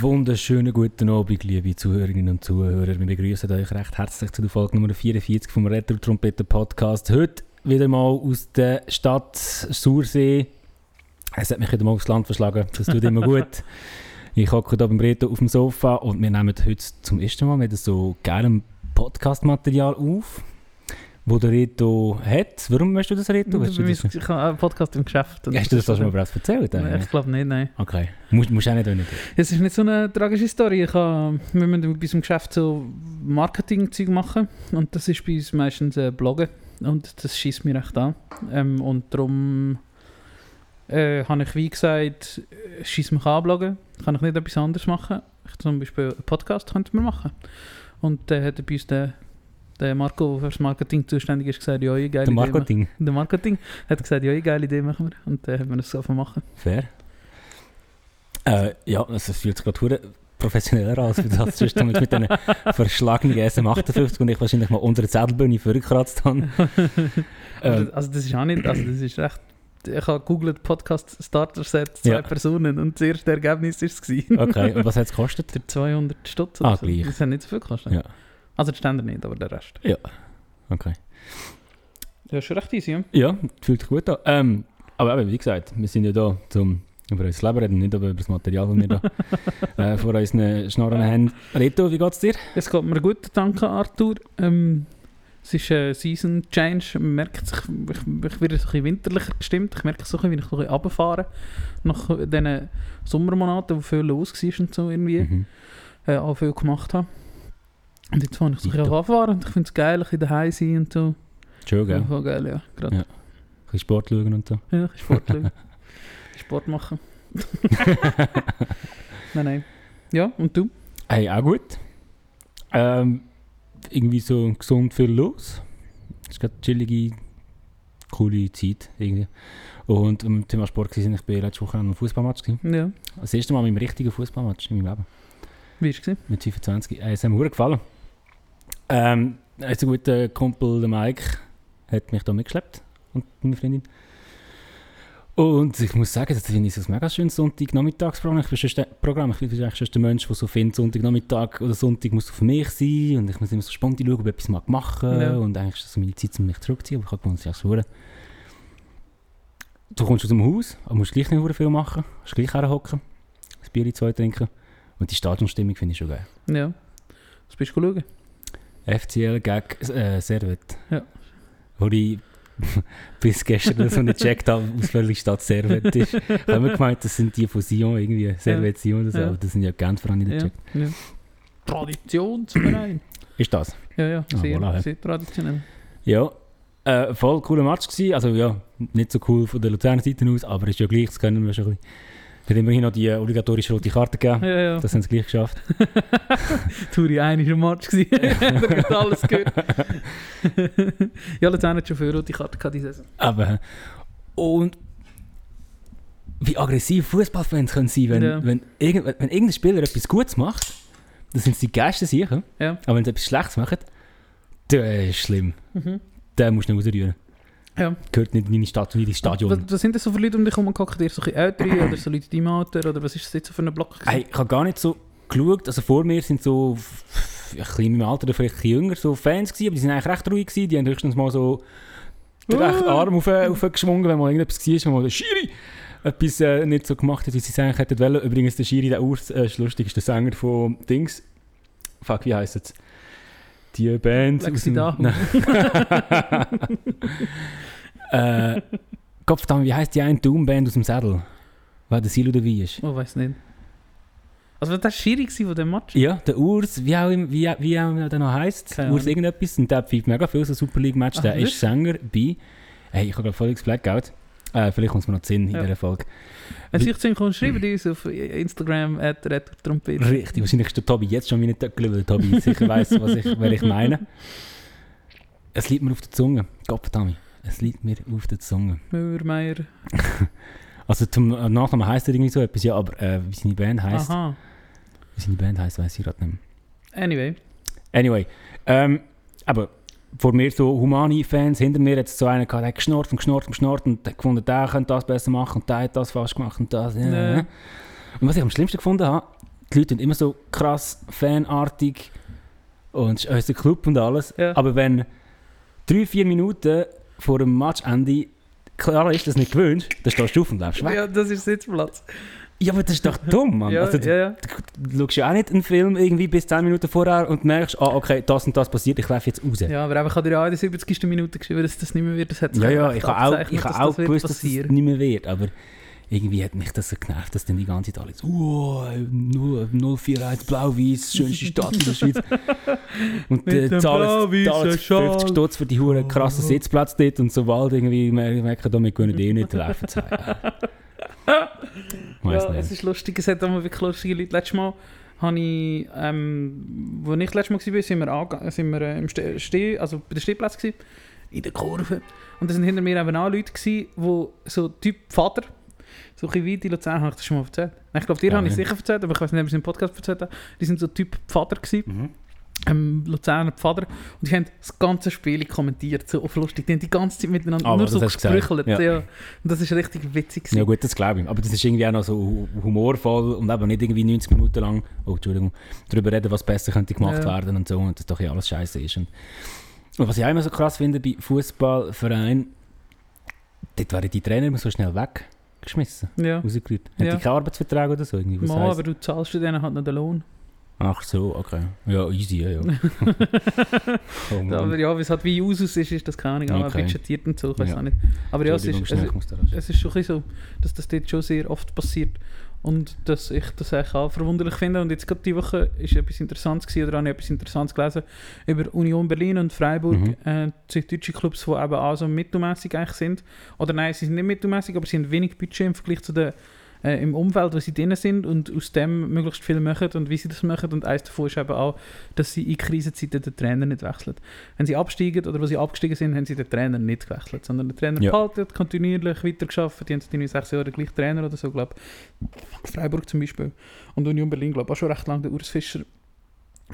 Wunderschönen guten Abend, liebe Zuhörerinnen und Zuhörer. Wir begrüßen euch recht herzlich zu der Folge Nummer 44 vom Retro Trompeten Podcast. Heute wieder mal aus der Stadt Sursee. Es hat mich wieder mal aufs Land verschlagen. Das tut immer gut. Ich hocke hier beim Reto auf dem Sofa und wir nehmen heute zum ersten Mal wieder so gerne Podcast-Material auf wo der Reto hat. Warum möchtest du das, Reto? Weißt du das? Ich habe einen Podcast im Geschäft. Hast du das schon mal bereits erzählt? Nein, ich glaube nicht, nein. Okay. Musst, musst auch nicht nicht. Es ist nicht so eine tragische Story. Ich habe, wir müssen bei unserem Geschäft so Marketing-Zeug machen und das ist bei uns meistens äh, Bloggen und das schießt mir recht an. Ähm, und darum äh, habe ich wie gesagt, schießt mich an bloggen, kann ich nicht etwas anderes machen. Ich zum Beispiel einen Podcast könnte man machen. Und dann äh, hat bei uns der der Marco, der für das Marketing zuständig ist, gesagt, ja, geile der Marketing. Idee. Der Marketing hat gesagt, ja, geile Idee machen wir. Und dann haben wir das so machen. Fair. Äh, ja, also es fühlt sich gerade professioneller an, als wir das sonst mit diesen verschlagenen SM58 und ich wahrscheinlich mal unter der Zettelbühne vorgekratzt habe. ähm, also das ist auch nicht, also das ist recht ich habe googelt Podcast Starter Set, zwei ja. Personen und das erste Ergebnis war es. Okay, und was hat es gekostet? 200 Stutz. Ah, so. gleich. Das hat nicht so viel gekostet. Ja. Also die Ständer nicht, aber der Rest. Ja, okay. Das ist schon recht easy, ja? Ja, fühlt sich gut an. Ähm, aber eben, wie gesagt, wir sind ja da, um über unser Leben reden, nicht über das Material, das wir da äh, vor unseren Schnorren haben. Reto, wie geht es dir? Es geht mir gut, danke Arthur. Ähm, es ist ein Season Change, man merkt sich, ich, ich werde ein bisschen winterlicher gestimmt, ich merke so, wie ich ein bisschen runterfahre nach diesen Sommermonaten, wo viel los war und so irgendwie, mhm. äh, auch viel gemacht habe. Und jetzt fange ich so ein anfahren und ich finde es geil, ein bisschen daheim sein und so. Schon, gell? Voll geil, ja. Grad. ja. Ein bisschen Sport schauen und so. Ja, ein bisschen Sport schauen. Sport machen. nein, nein. Ja, und du? Hey, auch gut. Ähm, irgendwie so gesund viel los. Es ist gerade chillige, coole Zeit irgendwie. Und um Thema Sport war ich bei letzte Woche an einem Fußballmatch. Ja. Das erste Mal mit einem richtigen Fußballmatch in meinem Leben. Wie war es? Mit 25. Äh, es hat mir gefallen. Ähm, ein guter Kumpel, der Mike, hat mich da mitgeschleppt und meine Freundin. Und ich muss sagen, das finde ich ein mega schönes Sonntagnachmittagsprogramm. Ich bin schon Programm. Ich bin eigentlich schon der Mensch, der so findet, Sonntagnachmittag oder Sonntag muss für mich sein und ich muss immer so spontan schauen, ob ich etwas machen mag ja. und eigentlich ist das meine Zeit, um mich zurückzuziehen, aber ich habe gewohnt, es Du kommst aus dem Haus, aber musst gleich nicht viel machen, musst gleich herhocken, ein Bier in zwei trinken und die Stadionstimmung finde ich schon geil. Ja. Was bist du schauen? FCL gegen äh, Servet. Ja. Wo ich bis gestern so nicht gecheckt habe, aus welcher Stadt Servet ist. Ich habe immer gemeint, das sind die von Sion, irgendwie Servet ja. Sion oder so, ja. aber das sind ja Genfer, habe ich nicht gecheckt. Ja. Traditionsverein. Ist das? Ja, ja, sehr, ah, voilà. sehr traditionell. Ja, äh, voll cooler Match gewesen. Also ja, nicht so cool von der Luzerner Seite aus, aber ist ja gleich, das können wir schon ein bisschen hat immerhin noch die obligatorische rote Karte gegeben. Ja, ja. Das haben sie gleich geschafft. Turi 1 war ein Match. da hat alles gehört. ja, Luzern hat schon viel rote Karte gehabt diese Saison. Aber, und wie aggressiv Fußballfans können sein, wenn, ja. wenn, irgend, wenn irgendein Spieler etwas Gutes macht, dann sind es die geilsten sicher. Ja. Aber wenn sie etwas Schlechtes machen, dann ist es schlimm. Mhm. Dann musst du nicht rausrühren. Ja. Gehört nicht in deine Stadt, in dein Stadion. Was, was, sind das so für Leute um dich herum? Ihr so ältere oder so Leute in deinem Alter? Oder was ist das jetzt so für ein Block? Hey, ich habe gar nicht so geschaut. Also vor mir sind so ein bisschen in meinem Alter oder vielleicht ein jünger so Fans gewesen, aber die sind eigentlich recht ruhig gewesen. Die haben höchstens mal so den uh. Arm auf, aufgeschwungen, wenn mal irgendetwas war, wenn mal der Schiri etwas äh, nicht so gemacht hat, wie sie es eigentlich hätten wollen. Übrigens, der Schiri, der Urs, äh, ist lustig, ist der Sänger von Dings. Fuck, wie heisst es? Die Band. Lexi da. äh, Kopfdam, wie heisst die eine Doom-Band aus dem Sattel? Weil der Silo dabei ist. Oh, weiß nicht. Also war das schwierig von dem Match? Ja, der Urs, wie auch, wie, wie auch der noch heisst, Keine Urs irgendetwas, und der pfeift mega viel so Super League-Match, der ist Sänger bei, hey, ich habe gerade völlig Blackout, Äh, vielleicht kommt es mir noch Sinn in Ja. dieser Folge. Wenn Sie sich kommen, schreiben uns auf Instagram at Trompete. Richtig, wahrscheinlich ist der Tobi jetzt schon meine Töckel, weil der Tobi sicher weiss, was ich, wer ich meine. Es liegt mir auf der Zunge. Gottverdammt. Es liegt mir auf der Zunge. Mauermeier. Also zum äh, Nachnamen heisst er irgendwie so etwas, ja, aber äh, wie seine Band heisst, Aha. wie seine Band heisst, weiß ich gerade nicht mehr. Anyway. Anyway, ähm, aber vor mir so Humani-Fans, hinter mir jetzt so einer gehabt, der hat geschnurrt und geschnurrt und geschnurrt und gefunden, der könnte das besser machen und der hat das falsch gemacht und das. Nee. Und was ich am schlimmsten gefunden habe, die Leute sind immer so krass fanartig und es ist unser Club und alles. Ja. Aber wenn drei, vier Minuten vor dem Matchende klar ist, dass du nicht gewünscht, dann stehst du auf und läufst weg. Ja. Ja, das ist Sitzplatz. aber das ist doch dumm, Mann. Ja, also, ja, ja. Du schaust ja auch nicht einen Film irgendwie bis 10 Minuten vorher und merkst, ah, okay, das und das passiert, ich laufe jetzt raus. Ja, aber einfach hat er ja in der 70. Minute geschrieben, dass das nicht mehr wird. Das hat Ja, ja, ich habe auch, ich habe dass auch das gewusst, dass es passieren. nicht mehr wird, aber irgendwie hat mich das so genervt, dass dann die ganze Zeit alle so, oh, 041 Blau-Weiß, schönste Stadt in der Schweiz. Und äh, zahlen blau-weißen zahlen 50 Schal. Stutz für die huren krassen Oh. Sitzplatz dort und sobald irgendwie mer- merken, damit können die eh nicht laufen. Weiss Ja, es nicht. ist lustig, es hat auch mal wirklich lustige Leute. Letztes Mal habe ich, ähm, wo ich letztes Mal war, sind wir, ange- sind wir äh, im Ste Steh, also bei der Stehplatz gewesen, in der Kurve. Und da sind hinter mir eben auch Leute gewesen, die so Typ Vater, so ein bisschen die Luzern, habe ich das schon mal erzählt? Ich glaube, dir Ja, habe ich ja. sicher erzählt, aber ich weiß nicht, ob ich es im Podcast erzählt habe. Die sind so Typ Vater gewesen. Mhm. ähm, Luzerner Pfader und die haben das ganze Spiel kommentiert, so auf lustig. Die haben die ganze Zeit miteinander Aber nur so gesprüchelt. ja. Ja. Und das ist richtig witzig. Ja gewesen. gut, das glaube ich. Aber das ist irgendwie auch noch so hu- humorvoll und eben nicht irgendwie 90 Minuten lang, oh Entschuldigung, darüber reden, was besser könnte gemacht Ja. werden und so und das doch ja alles scheiße ist. Und, und was ich auch immer so krass finde bei Fußballvereinen, dort werden die Trainer immer so schnell weggeschmissen, Ja. rausgerührt. Haben Ja. die keinen Arbeitsvertrag oder so? Irgendwie, was Mal, aber du zahlst denen halt noch den Lohn. Ach so, okay. Ja, easy, ja, ja. oh, aber ja, wie es halt wie Usus ist, ist das keine Ahnung. Aber Okay. budgetiert und so, ich weiß Ja. auch nicht. Aber ja, es ist, es, es ist schon so, dass das dort schon sehr oft passiert. Und dass ich das eigentlich auch verwunderlich finde. Und jetzt gerade die Woche ist etwas Interessantes gewesen, oder habe ich etwas Interessantes gelesen über Union Berlin und Freiburg, Mhm. äh, zwei deutsche Clubs, die eben auch so mittelmäßig eigentlich sind. Oder nein, sie sind nicht mittelmäßig, aber sie haben wenig Budget im Vergleich zu den äh, im Umfeld, wo sie drin sind und aus dem möglichst viel machen und wie sie das machen. Und eins davon ist eben auch, dass sie in Krisenzeiten den Trainer nicht wechseln. Wenn sie absteigen oder wo sie abgestiegen sind, haben sie den Trainer nicht gewechselt, sondern den Trainer Ja. behalten, kontinuierlich weitergearbeitet. Die haben in sechs Jahren den gleichen Trainer oder so, glaube ich. Freiburg zum Beispiel. Und Union Berlin, glaube ich, auch schon recht lange, der Urs Fischer.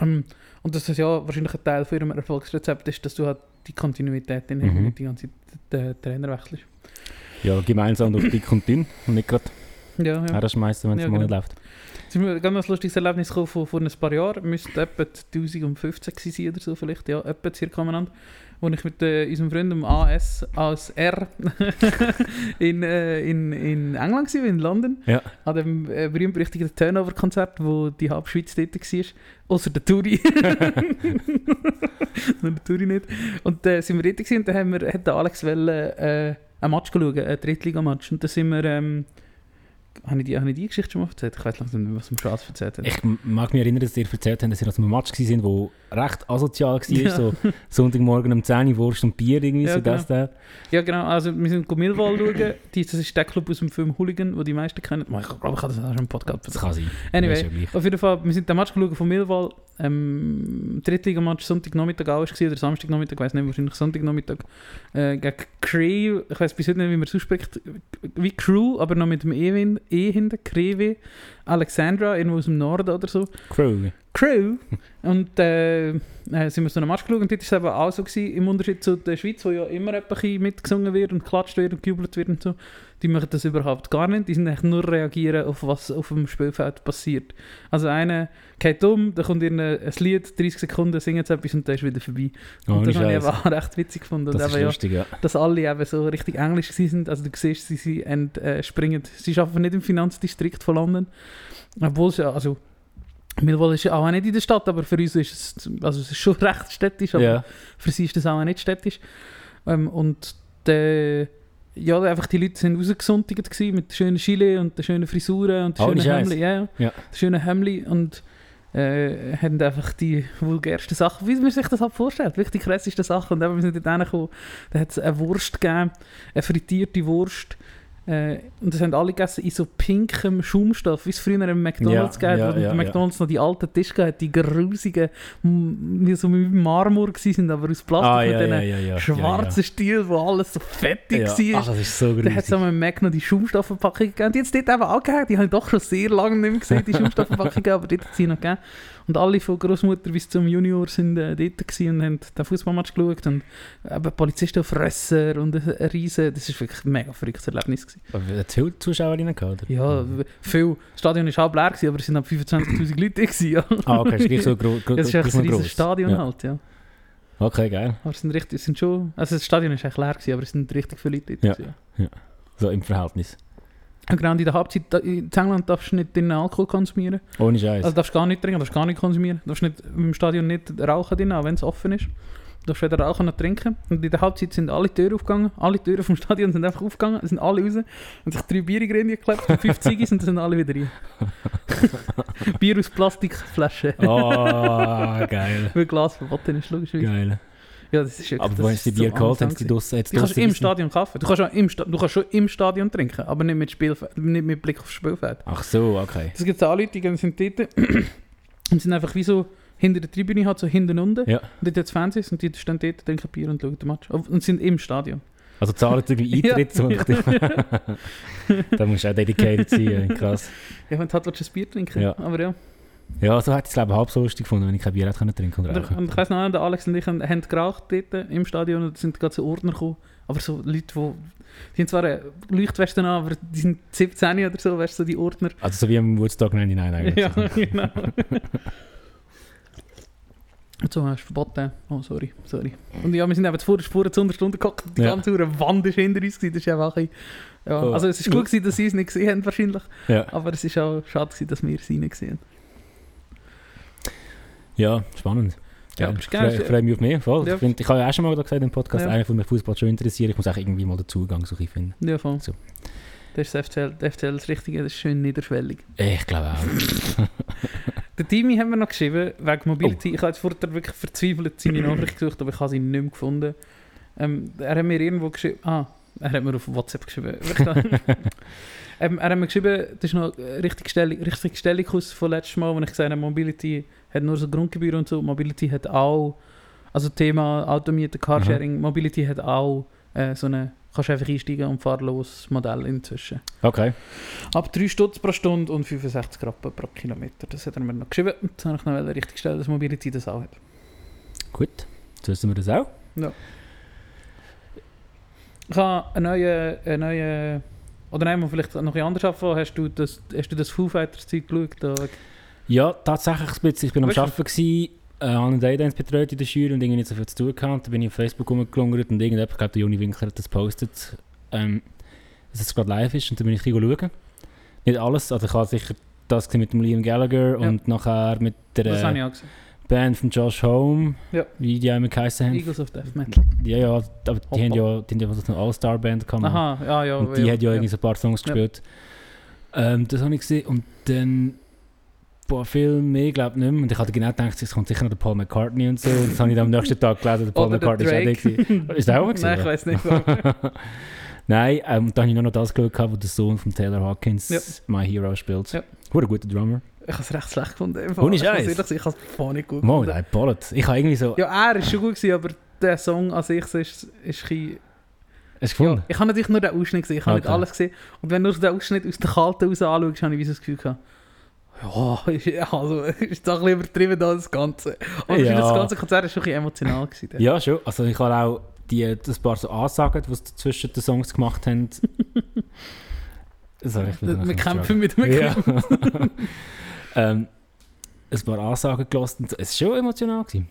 Ähm, und dass das ja wahrscheinlich ein Teil von ihrem Erfolgsrezept ist, dass du halt die Kontinuität hast Mhm. die ganze Zeit den Trainer wechselst. Ja, gemeinsam durch dick und dünn und nicht gerade Ja, ja. herschmeißen, wenn es Ja, mal nicht genau. läuft. Es ist mir ganz ein lustiges Erlebnis gekommen von vor ein paar Jahren. Müsste etwa 2015 gewesen sein oder so vielleicht, ja, etwa circa umeinander. Wo ich mit äh, unserem Freund dem AS, als R in, äh, in, in England war, in London. Ja. An dem äh, berühmt-berüchtigten Turnover-Konzert, wo die halbe Schweiz dort war. Außer der Touri. Nur der Touri nicht. Und äh, sind wir dort gewesen, und dann haben wir, hat Alex wollen, äh, ein Match geschaut, ein Drittligamatch. Und dann sind wir... Ähm, habe ich, die, habe ich die Geschichte schon mal erzählt? Ich weiß langsam nicht, was im Schatz erzählt hat. Ich mag mich erinnern, dass ihr erzählt habt, dass ihr aus einem Match waren, wo recht asozial war. Ja. So Sonntagmorgen um 10 Uhr Wurst und Bier irgendwie, Ja, so das da. Ja, genau. Also, wir sind Millwall schauen. Die, das ist der Club aus dem Film Hooligan, den die meisten kennen. Ich glaube, ich habe das auch schon im Podcast Das kann sein. Anyway, ja. Auf jeden Fall, wir sind den Match geschaut von Millwall. Ähm, Drittligamatch Sonntagnachmittag auch war, oder Samstagnachmittag, ich weiß nicht, wahrscheinlich Sonntagnachmittag. Äh, gegen Crew, ich weiß bis heute nicht, wie man es ausspricht, wie Crew, aber noch mit dem E, e hinten, Crewe, Alexandra, irgendwo aus dem Norden oder so. Crow. Crew. Und äh, äh, sind wir so einen Match geschaut und dort war es eben auch so, gewesen, im Unterschied zu der Schweiz, wo ja immer ein bisschen mitgesungen wird und geklatscht wird und gejubelt wird und so. Die machen das überhaupt gar nicht. Die sind eigentlich nur reagieren auf was auf dem Spielfeld passiert. Also einer geht um, da kommt irgendein ein Lied, 30 Sekunden, singt etwas und dann ist wieder vorbei. Und das habe ich eben auch recht witzig gefunden. Und Das ist eben, ja, lustig, ja. dass alle eben so richtig englisch sind. Also du siehst, sie, sie ent, äh, springen. Sie arbeiten nicht im Finanzdistrikt von London. Obwohl es ja, also Millwall ist ja auch nicht in der Stadt, aber für uns ist es, also es ist schon recht städtisch, aber Ja, für sie ist das auch nicht städtisch. Ähm, und der, ja, einfach die Leute sind rausgesonntigt gewesen mit den schönen Chile und den schönen Frisuren und den Ohne schönen. Hemli. Ja, ja. Schönen Hemli und äh, haben einfach die vulgärsten Sachen, wie man sich das halt vorstellt, wirklich die krassesten Sachen. Und dann, wenn wir sind dort hingekommen, da hat es eine Wurst gegeben, eine frittierte Wurst. Äh, und das haben alle gegessen in so pinkem Schaumstoff, wie es früher im McDonalds Ja, gab, ja, wo ja, der McDonalds noch die alten Tische hatte, die grusigen, wie so mit Marmor waren, aber aus Plastik Ah, mit ja, diesen ja, ja, ja. schwarzen Stielen, wo alles so fettig ja, war. ja. Ach, das ist so Da hat es grusig. am Mac noch die Schaumstoffverpackung gegeben. Die hat es dort eben auch gegeben. Die habe ich doch schon sehr lange nicht mehr gesehen, die Schaumstoffverpackung, aber dort hat sie noch gegeben. Und alle von Großmutter bis zum Junior sind äh, dort und haben den Fußballmatch geschaut. Und eben Polizisten auf Fresser und ein Riesen. Das war wirklich ein mega verrücktes Erlebnis. Aber Hat es viele Zuschauerinnen gehabt? Oder? Ja, viel. Das Stadion war halb leer, gewesen, aber es waren 25'000 Leute. Gewesen, ja. Ah, okay, ist gleich so groß. Das ist echt ein riesiges. Stadion Ja. halt, ja. Okay, geil. Aber es sind richtig, es sind schon, also das Stadion war echt leer, gewesen, aber es sind richtig viele Leute. Ja. ja. So im Verhältnis. Genau in der Halbzeit, in England darfst du nicht den Alkohol konsumieren. Ohne Scheiß. Also darfst gar nicht trinken, darfst gar nicht konsumieren. Du darfst nicht im Stadion nicht rauchen drin, auch wenn es offen ist. Du darfst weder rauchen noch trinken. Und in der Halbzeit sind alle Türen aufgegangen. Alle Türen vom Stadion sind einfach aufgegangen. Es sind alle raus. Und sich drei Bier in die Rinde geklebt, und fünf Ziggis und sind alle wieder rein. Bier aus Plastikflaschen. Oh, geil. Weil Glas verboten ist, logischerweise. Geil. Ja, das ist Aber ist die Bier geholt? Haben sie draussen- kannst du draussen im? Stadion kaufen. Du kannst, auch im Sta du kannst schon im Stadion trinken, aber nicht mit, Spielfeld, nicht mit Blick aufs Spielfeld. Ach so, okay. Es gibt auch Leute, die gehen- sind dort und sind einfach wie so hinter der Tribüne, halt so hinten unten. Ja. Und dort hat es Fernsehen und die stehen dort, trinken Bier und schauen den Match. Und sind im Stadion. Also zahlen sie irgendwie Eintritt so. da musst du auch dedicated sein, krass. Ja, wenn du halt ein Bier trinken Ja. Aber ja. Ja, so hätte ich das Leben halb so lustig gefunden, wenn ich kein Bier hätte können trinken und rauchen. und ich weiss noch, der Alex und ich haben, haben geraucht dort im Stadion und es sind gerade so Ordner gekommen. Aber so Leute, die... Die haben zwar eine Leuchtweste an, aber die sind 17 oder so, weißt du, so die Ordner. Also so wie am Woodstock 99 eigentlich. Ja, genau. Und so hast du verboten. Oh, sorry, sorry. Und ja, wir sind eben vor der Spur zu einer Stunde geguckt. Die Ja. ganze Uhr Wand ist hinter uns. gewesen. Das ist einfach ein ja. Oh. Also es ist gut gewesen, dass sie es nicht gesehen haben wahrscheinlich. Ja. Aber es ist auch schade gewesen, dass wir es nicht gesehen haben. Ja, spannend. Ja, Ja, ich freue freu mich auf mehr. Voll. Ja. Ich, find, ich habe ja auch schon mal gesagt im Podcast, Ja. einer von mir Fußball schon interessiert. Ich muss auch irgendwie mal den Zugang so finden. Ja, voll. So. Das ist das FCL, das FCL das Richtige, das ist schön niederschwellig. Ich glaube auch. Der Timmy haben wir noch geschrieben, wegen Mobility. Oh. Ich habe jetzt vorher wirklich verzweifelt seine Nachricht gesucht, aber ich habe sie nicht mehr gefunden. Ähm, er hat mir irgendwo geschrieben, ah, er hat mir auf WhatsApp geschrieben. ähm, er hat mir geschrieben, das ist noch richtig Stellung, richtig Stellungs von letztes Mal, wo ich gesagt habe, Mobility hat nur so Grundgebühr und so. Mobility hat auch, also Thema Automieten, Carsharing, Mobility hat auch äh, so eine, kannst du einfach einsteigen und fahrlos Modell inzwischen. Okay. Ab 3 Stutz pro Stunde und 65 Rappen pro Kilometer. Das hat er mir noch geschrieben. Und dann habe ich noch richtig gestellt, dass Mobility das auch hat. Gut. Jetzt wissen wir das auch. Ich habe eine neue, eine neue oder nein, mal vielleicht noch bisschen anders anfangen. Hast du das, hast du das Foo Fighters Zeit geschaut? Ja, tatsächlich ein bisschen. Ich bin am? Arbeiten gewesen, äh, habe einen Daydance betreut in der Jury und irgendwie nicht so viel zu tun gehabt. Dann bin ich auf Facebook rumgelungert und irgendjemand, ich glaube der Juni Winkler hat das gepostet, ähm, dass es gerade live ist und dann bin ich schauen. Nicht alles, also ich habe sicher das mit dem Liam Gallagher Ja. und nachher mit der Das habe ich auch gesehen. Band von Josh Home, Ja. wie die immer geheißen haben. Eagles of Death Metal. Ja, ja, aber die Hoppa. haben ja, die haben ja so eine All-Star-Band gehabt. Aha, ja, ja. Und die hat ja irgendwie so ein paar Songs Ja. gespielt. Ähm, das habe ich gesehen. Und dann, boah, viel mehr glaube ich nicht mehr. Und ich hatte genau gedacht, es kommt sicher noch der Paul McCartney und so. Und das habe ich dann am nächsten Tag gelesen, der Paul Oder der McCartney ist auch der gewesen. Ist der auch gewesen? Nein, ich weiß nicht. Nein, ähm, dann habe ich noch das geschaut, wo der Sohn von Taylor Hawkins Ja. My Hero spielt. Ja. Wurde ein guter Drummer. Ich habe es recht schlecht gefunden. Ohne. Ich Scheiß. Ich habe es voll nicht gut gefunden. nein, Bullet. Ich habe irgendwie so... Ja, er war schon gut, gewesen, aber der Song an sich ist, ist ein. Hast du Ja, ich habe natürlich nur den Ausschnitt gesehen, ich habe nicht Okay. alles gesehen. Und wenn du nur den Ausschnitt aus der Kalten raus anschaust, habe ich wie so das Gefühl gehabt, ja, also, ist doch ein bisschen übertrieben da das Ganze. Aber Ja. das ganze Konzert war schon ein bisschen emotional. Gewesen. Ja, schon. Also ich habe auch die, das paar so Ansagen, die sie zwischen den Songs gemacht haben. das habe ich Wir kämpfen mit dem Ja. Ähm, ein paar Ansagen gelassen. Es war schon emotional. Gewesen.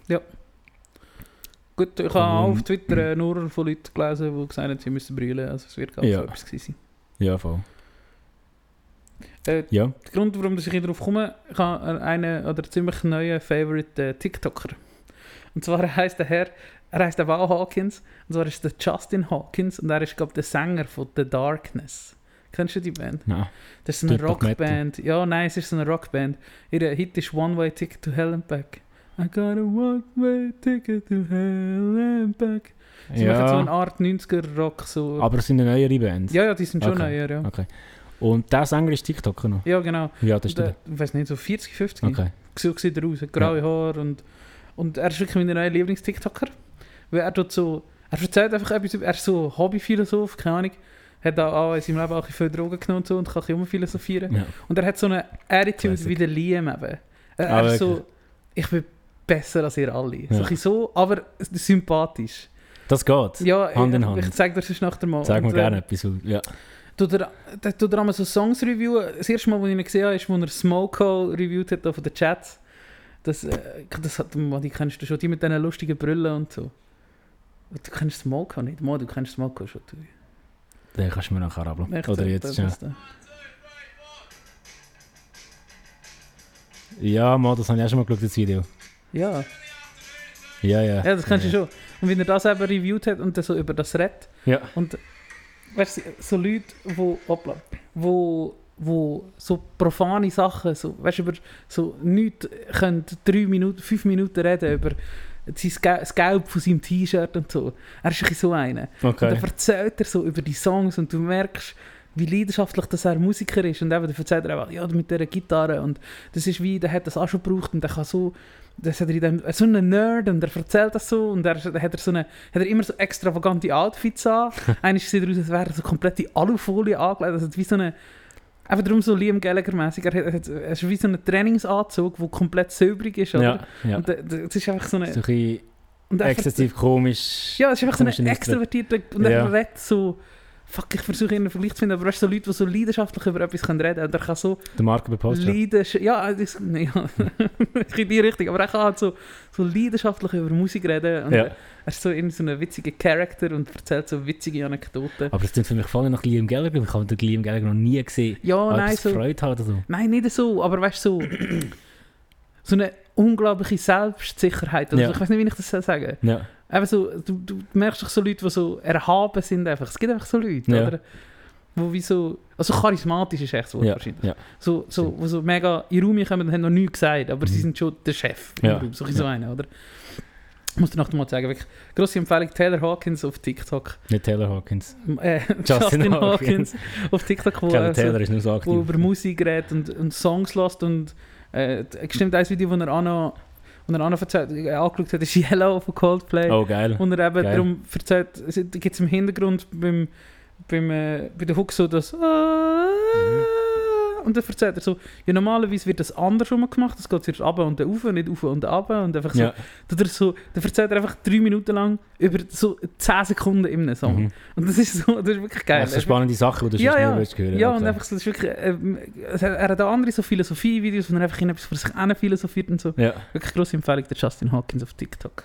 Gut, ich habe auf Twitter äh, nur von Leuten gelesen, die gesagt haben, sie müssen brüllen. Also es wird gar Ja. so etwas gewesen Ja, voll. sein. Äh, Ja. der Grund, warum ich hier drauf komme, ich habe einen oder ziemlich neuen Favorite äh, TikToker. Und zwar heißt der Herr, er heißt aber auch Hawkins. Und zwar ist der Justin Hawkins und er ist, glaube ich, der Sänger von The Darkness. Kennst du die Band? Nein. Das ist eine Tut. Rockband. Ja, nein, es ist so eine Rockband. Ihr Hit ist One Way Ticket to Hell and Back. I got a one way ticket to hell and back. Sie machen so eine Ja, Art 90er Rock. So. aber es sind eine neuere Band. ja, ja, die sind schon Okay. neuer, ja. Okay. Und der Sänger ist TikToker noch? Ja, genau. Ja, das ist Der, ich weiß nicht, so 40, 50. Okay. So sieht er aus, hat graue Haare und, und er ist wirklich mein neuer Lieblings-TikToker. Weil er tut so, er erzählt einfach etwas, er ist so Hobbyphilosoph, keine Ahnung. Hat auch, in seinem Leben auch viel Drogen genommen und so und kann bisschen philosophieren. Ja. Und er hat so eine Attitude Classic. wie der Liam eben. Er, Ah, ist so, ich bin besser als ihr alle. So, Ja. bisschen so, aber sympathisch. Das geht. Ja, Hand in ich, Hand. ich zeig dir das nachher mal. Sag mir Und, äh, gerne etwas. weil- Ja. Tut er, tut er einmal so Songs reviewen. Das erste Mal, als ich ihn gesehen habe, ist, als er Smoko reviewt hat auf den Chats. Das, äh, das hat, Mann, die kennst du schon, die mit diesen lustigen Brillen und so. Du kennst Smoko nicht? Mann, du kennst Smoko schon. Du. Den kannst du mir nachher ablassen. Echt, Oder jetzt der. Ja, mal, das habe ich auch schon mal geschaut, das Video. Ja. Ja, ja. ja, das kennst ja. du schon. Und wenn er das eben reviewt hat und dann so über das redet, Ja. Und weißt du, so Leute, wo, hoppla, wo, wo so profane Sachen, so, weißt du, über so nichts können drei Minuten, fünf Minuten reden über das Gelb von seinem T-Shirt und so. Er ist ein so einer. Und Okay. dann erzählt er so über die Songs und du merkst, wie leidenschaftlich dass er Musiker ist. Und eben, dann erzählt er einfach, ja, mit dieser Gitarre. Und das ist wie, der hat das auch schon gebraucht und der kann so, das hat er in dem, so einen Nerd und er erzählt das so und er, dann hat er so eine, hat er immer so extravagante Outfits an. Eigentlich sieht er aus, als wäre er so komplett die Alufolie angelegt. Also wie so eine, einfach darum so Liam Gallagher-mäßig. Er, hat- er, ist wie so ein Trainingsanzug, der komplett silbrig ist, oder? Ja, ja. Und äh, das ist einfach so eine... So ein exzessiv komisch. ja, es ist einfach so ein extrovertierter und er redet so. Fuck, ich versuche einen Vergleich zu finden, aber weißt du, so Leute, die so leidenschaftlich über etwas können reden können, und er kann so Der Marco bei Post. leidenschaftlich. Ja, das, nee, ja, in die Richtung, aber er kann halt so, so leidenschaftlich über Musik reden. Und Ja. Er ist so in so einem witzigen Charakter und erzählt so witzige Anekdoten. Aber das klingt für mich voll nach Liam Gallagher. Ich habe den Liam Gallagher noch nie gesehen. Ja, nein, so. Freude haben oder so. Nein, nicht so, aber weißt du, so. so eine unglaubliche Selbstsicherheit. Also, Ja. Ich weiß nicht, wie ich das soll sagen Ja. Eben so, du, du merkst doch so Leute, die so erhaben sind einfach. Es gibt einfach so Leute, Ja. oder? Wo wie so, also charismatisch ist echt Wort Ja. wahrscheinlich. ja. So, so, wo so mega in Raum kommen und haben noch nichts gesagt, aber sie Mhm. sind schon der Chef im Ja. Raum. So, ein so einer, oder? Ich muss dir noch mal sagen, wirklich, grosse Empfehlung, Taylor Hawkins auf TikTok. Nicht Taylor Hawkins. Äh, Justin Justin, Hawkins. Hawkins auf TikTok, wo, Kevin er so, Taylor ist nur so aktiv. wo über Musik redet und, und Songs lässt und äh, stimmt ein Video, wo er auch noch, wo er erzählt, äh, angeschaut hat, ist Yellow von Coldplay. Oh, geil. Und er eben Geil. darum erzählt, es gibt es im Hintergrund beim, beim, äh, bei der Hook so das «Ah», und dann erzählt er so, ja normalerweise wird das andersrum gemacht, das geht zuerst runter und dann rauf, nicht rauf und runter und einfach so, Ja. er so, dann erzählt er einfach drei Minuten lang über so 10 Sekunden in einem Song. Mhm. Und das ist so, das ist wirklich geil. Also spannende Sachen, die du Ja, ja. willst hören Ja, okay. und einfach so, das ist wirklich, äh, er hat auch andere so Philosophie-Videos, wo er einfach in etwas für sich hin philosophiert und so. Ja, Wirklich grosse Empfehlung, der Justin Hawkins auf TikTok.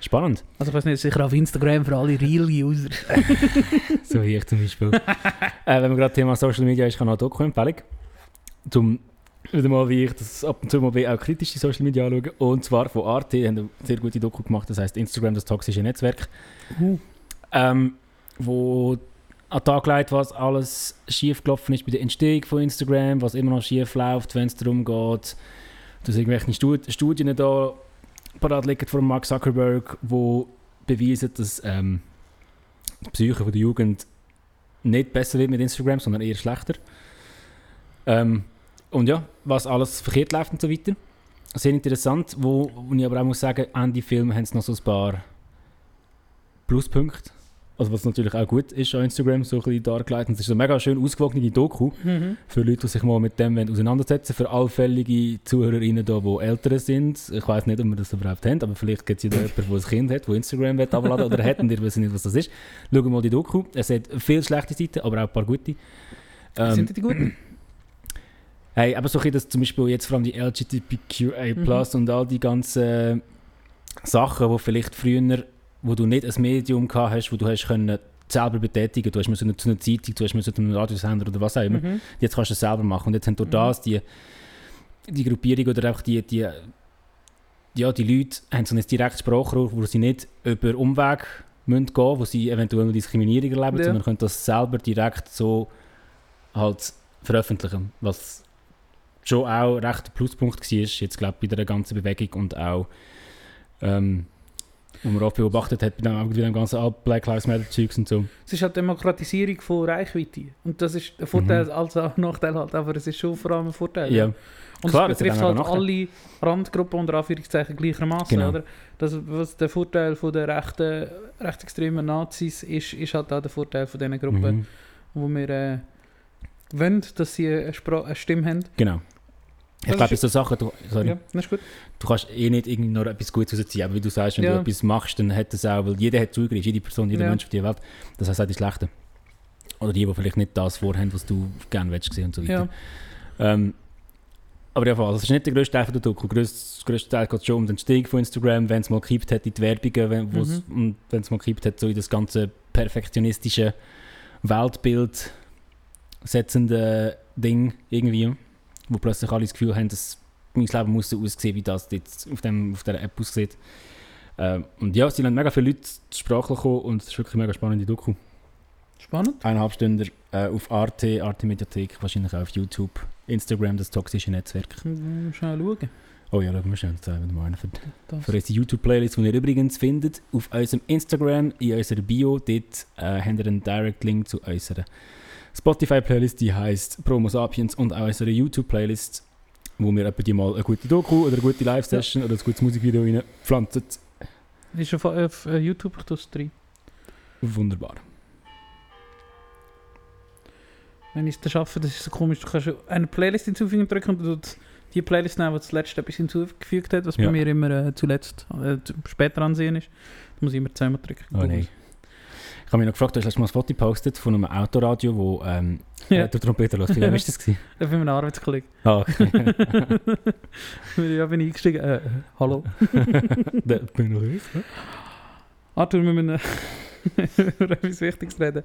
spannend. Also ich weiß nicht, sicher auf Instagram für alle Real-User. So wie ich zum Beispiel. äh, wenn man gerade Thema Social Media ist, kann auch eine Doku-Empfehlung. Zum wieder mal, wie ich das ab und zu mal bin, auch kritisch die Social Media anschauen. Und zwar von Arte, die haben eine sehr gute Doku gemacht, das heißt Instagram, das toxische Netzwerk. Uh. Ähm, wo an den Tag legt, was alles schief gelaufen ist bei der Entstehung von Instagram, was immer noch schief läuft, wenn es darum geht, dass irgendwelche Stud Studien da parat liegen von Mark Zuckerberg, wo beweisen, dass ähm, die Psyche von der Jugend nicht besser wird mit Instagram, sondern eher schlechter. Ähm, und ja, was alles verkehrt läuft und so weiter. Sehr interessant, wo, wo ich aber auch muss sagen, Ende Film haben sie noch so ein paar Pluspunkte. Also was natürlich auch gut ist an Instagram, so ein bisschen dargelegt. Und Es ist so eine mega schön ausgewogene Doku Mhm. für Leute, die sich mal mit dem auseinandersetzen Für allfällige Zuhörerinnen da, die älter sind. Ich weiß nicht, ob wir das überhaupt haben, aber vielleicht gibt es ja da jemanden, der ein Kind hat, der Instagram abladen oder hat und ihr wisst nicht, was das ist. Schauen mal die Doku. Es hat viele schlechte Seiten, aber auch ein paar gute. Ähm, Sind die gut? Hey, aber so ein bisschen, dass zum Beispiel jetzt vor allem die LGBTQA+, Mhm. und all die ganzen Sachen, wo vielleicht früher, wo du nicht ein Medium gehabt hast, wo du hast können selber betätigen, du hast zu einer Zeitung, du hast zu einem Radiosender oder was auch immer, Mhm. jetzt kannst du es selber machen und jetzt haben durch Mhm. das die, die Gruppierung oder auch die, die, ja, die Leute haben so ein direktes Sprachrohr, wo sie nicht über Umweg müssen gehen, wo sie eventuell noch Diskriminierung erleben, Ja. sondern können das selber direkt so halt veröffentlichen, was schon auch recht ein Pluspunkt war, jetzt glaube ich bei der ganzen Bewegung und auch ähm, wo man oft beobachtet hat, bei dem, bei dem ganzen Black Lives Matter Zeugs und so. Es ist halt Demokratisierung von Reichweite. Und das ist ein Vorteil Mhm. als auch ein Nachteil halt, aber es ist schon vor allem ein Vorteil. Ja, Und Klar, es betrifft halt alle Randgruppen unter Anführungszeichen gleichermaßen, Genau. oder? Das, was der Vorteil von der rechten, rechtsextremen Nazis ist, ist halt auch der Vorteil von diesen Gruppen, mhm. wo wir äh, wollen, dass sie eine, Spra eine Stimme haben. genau. Ich glaube, ist- so Sachen, du, sorry, Ja, das ist gut. du kannst eh nicht irgendwie noch etwas Gutes rausziehen, aber wie du sagst, wenn Ja. du etwas machst, dann hat das auch, weil jeder hat Zugriff, jede Person, jeder Ja. Mensch auf dieser Welt, das heißt auch die Schlechten. Oder die, die vielleicht nicht das vorhaben, was du gerne willst sehen und so weiter. Ja. Ähm, aber ja, also das ist nicht der grösste Teil von der Doku. Der grösste, Teil geht schon um den Stieg von Instagram, wenn es mal gekippt hat in die Werbungen, wenn Mhm. es mal gekippt hat, so in das ganze perfektionistische Weltbild setzende Ding irgendwie, wo plötzlich alle das Gefühl haben, dass mein Leben muss so aussehen, wie das jetzt auf, dem, auf dieser App aussieht. Ähm, und ja, es sind mega viele Leute zur Sprache gekommen und es ist wirklich eine mega spannende Doku. Spannend. Eineinhalb Stunden äh, auf Arte, Arte Mediathek, wahrscheinlich auch auf YouTube, Instagram, das toxische Netzwerk. Schnell schauen. Oh ja, schauen wir haben wir mal für, Das. für unsere YouTube-Playlist, die ihr übrigens findet auf unserem Instagram, in unserer Bio. Dort äh, habt ihr einen Direct-Link zu unserer Spotify-Playlist, die heisst Promo Sapiens und auch unserer YouTube-Playlist, wo wir etwa die mal eine gute Doku oder eine gute Live-Session oder ein gutes Musikvideo reinpflanzen. Ist auf, auf äh, YouTube, es rein. Wunderbar. Wenn ich es schaffe, das ist so komisch, du kannst eine Playlist hinzufügen drücken und du die Playlist nehmen, die zuletzt etwas hinzugefügt hat, was Ja. bei mir immer äh, zuletzt äh, später ansehen ist. Da muss ich immer zweimal drücken. Oh nein. Ich habe mich noch gefragt, du hast letztes Mal ein Foto gepostet von einem Autoradio, wo ähm, Ja, der Trompeter lässt. Wie war das? Gewesen? für meinen Arbeitskollegen. Ah, okay. ja, bin ich eingestiegen. Äh, äh, hallo. da bin ich noch ich. Arthur, wir müssen über etwas Wichtiges reden.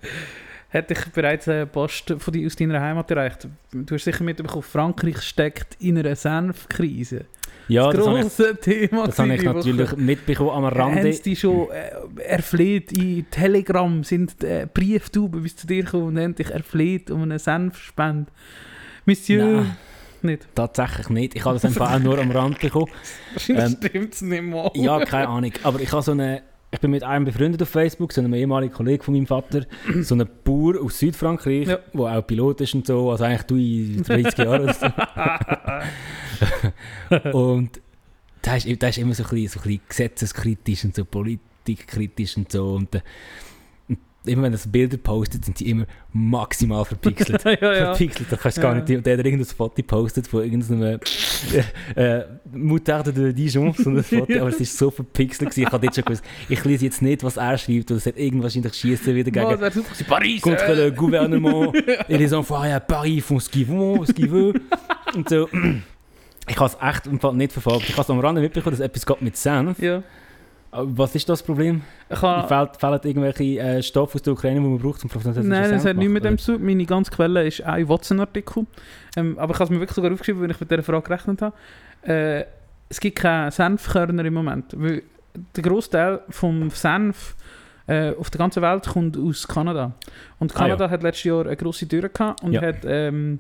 Hätte ich bereits eine Post von dir aus deiner Heimat erreicht? Du hast sicher mitbekommen, Frankreich steckt in einer Senfkrise. Ja, das das grosse Thema. das habe ich natürlich mitbekommen am Haben Rande. sie die schon äh, erfleht in Telegram, sind äh, Brieftauben bis zu dir gekommen und haben dich erfleht um eine Senfspende. Monsieur, Nein. nicht. Tatsächlich nicht. Ich habe das einfach auch nur am Rand bekommen. Wahrscheinlich Ähm, stimmt es nicht mal. Ja, keine Ahnung. Aber ich habe so eine. Ich bin mit einem befreundet auf Facebook, so einem ehemaligen Kollegen von meinem Vater, so ein Bauer aus Südfrankreich, Ja. der auch Pilot ist und so, also eigentlich du in 30 Jahren so. Und der ist, der ist immer so ein bisschen, so ein bisschen gesetzeskritisch und so politikkritisch und so. Und, äh, und immer wenn er so Bilder postet, sind die immer maximal verpixelt. ja, ja. verpixelt. Da kannst du gar Ja. nicht. Der hat irgendein Foto gepostet von irgendeinem äh, äh, Moutarde de Dijon, so ein Foto, aber es ist so verpixelt gewesen. Ich habe jetzt schon gewusst, ich lese jetzt nicht, was er schreibt, weil es hat irgendwas wahrscheinlich schießen wieder gegen das super. Paris! contre äh. le gouvernement et les enfants à Paris font ce qu'ils vont, ce qu'ils veulent und so. Ich habe es echt im Fall nicht verfolgt. Ich habe es am Rande mitbekommen, dass etwas geht mit Senf. Ja. Was ist das Problem? Ich habe... Fehlt, fehlen irgendwelche äh, Stoffe aus der Ukraine, die man braucht, um französische Nein, das hat nichts mit dem zu. Meine ganze Quelle ist ein Watson-Artikel. Ähm, aber ich habe es mir wirklich sogar aufgeschrieben, weil ich mit dieser Frage gerechnet habe. Äh, es gibt keine Senfkörner im Moment. Weil der Großteil vom Senf äh, auf der ganzen Welt kommt aus Kanada. Und Ah, Kanada hat letztes Jahr eine grosse Tür gehabt und Ja. hat ähm,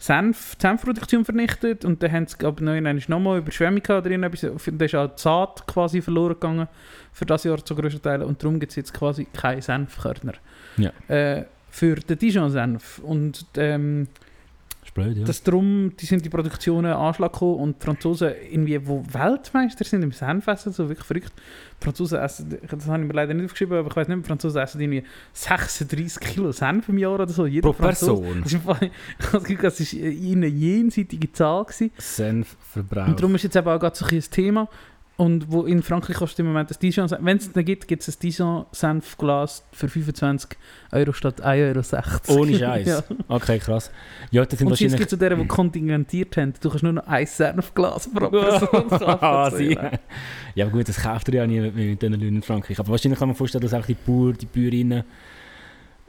Senf, die Senfproduktion vernichtet. Und dann haben sie, glaube ich, nochmal Überschwemmung gehabt drin. dann ist auch die Saat quasi verloren gegangen für das Jahr zu größten Teilen. Und darum gibt es jetzt quasi keine Senfkörner. Ja. Äh, für den Dijon-Senf. Und ähm, ist blöd, ja. das drum, die sind die Produktionen Anschlag gekommen und die Franzosen irgendwie, wo Weltmeister sind im Senfessen, so wirklich verrückt. Die Franzosen essen, das habe ich mir leider nicht aufgeschrieben, aber ich weiß nicht, die Franzosen essen irgendwie 36 Kilo Senf im Jahr oder so. Jeder Pro Franzose. Person. Das habe das war eine jenseitige Zahl. Gewesen. Senfverbrauch. Und darum ist jetzt eben auch gerade so ein Thema. Und wo in Frankreich kostet im Moment das Dijon, wenn es dann gibt, gibt es ein Dijon-Senfglas für 25 Euro statt 1,60 Euro. Ohne Scheiß. ja. Okay, krass. Ja, das sind Und es wahrscheinlich... gibt so deren, die kontingentiert haben. Du kannst nur noch ein Senfglas pro Person kaufen. Ah, ja. Aber gut, das kauft er ja nie mit, mit diesen Löhnen in Frankreich. Aber wahrscheinlich kann man vorstellen, dass auch die Bauern, die Bäuerinnen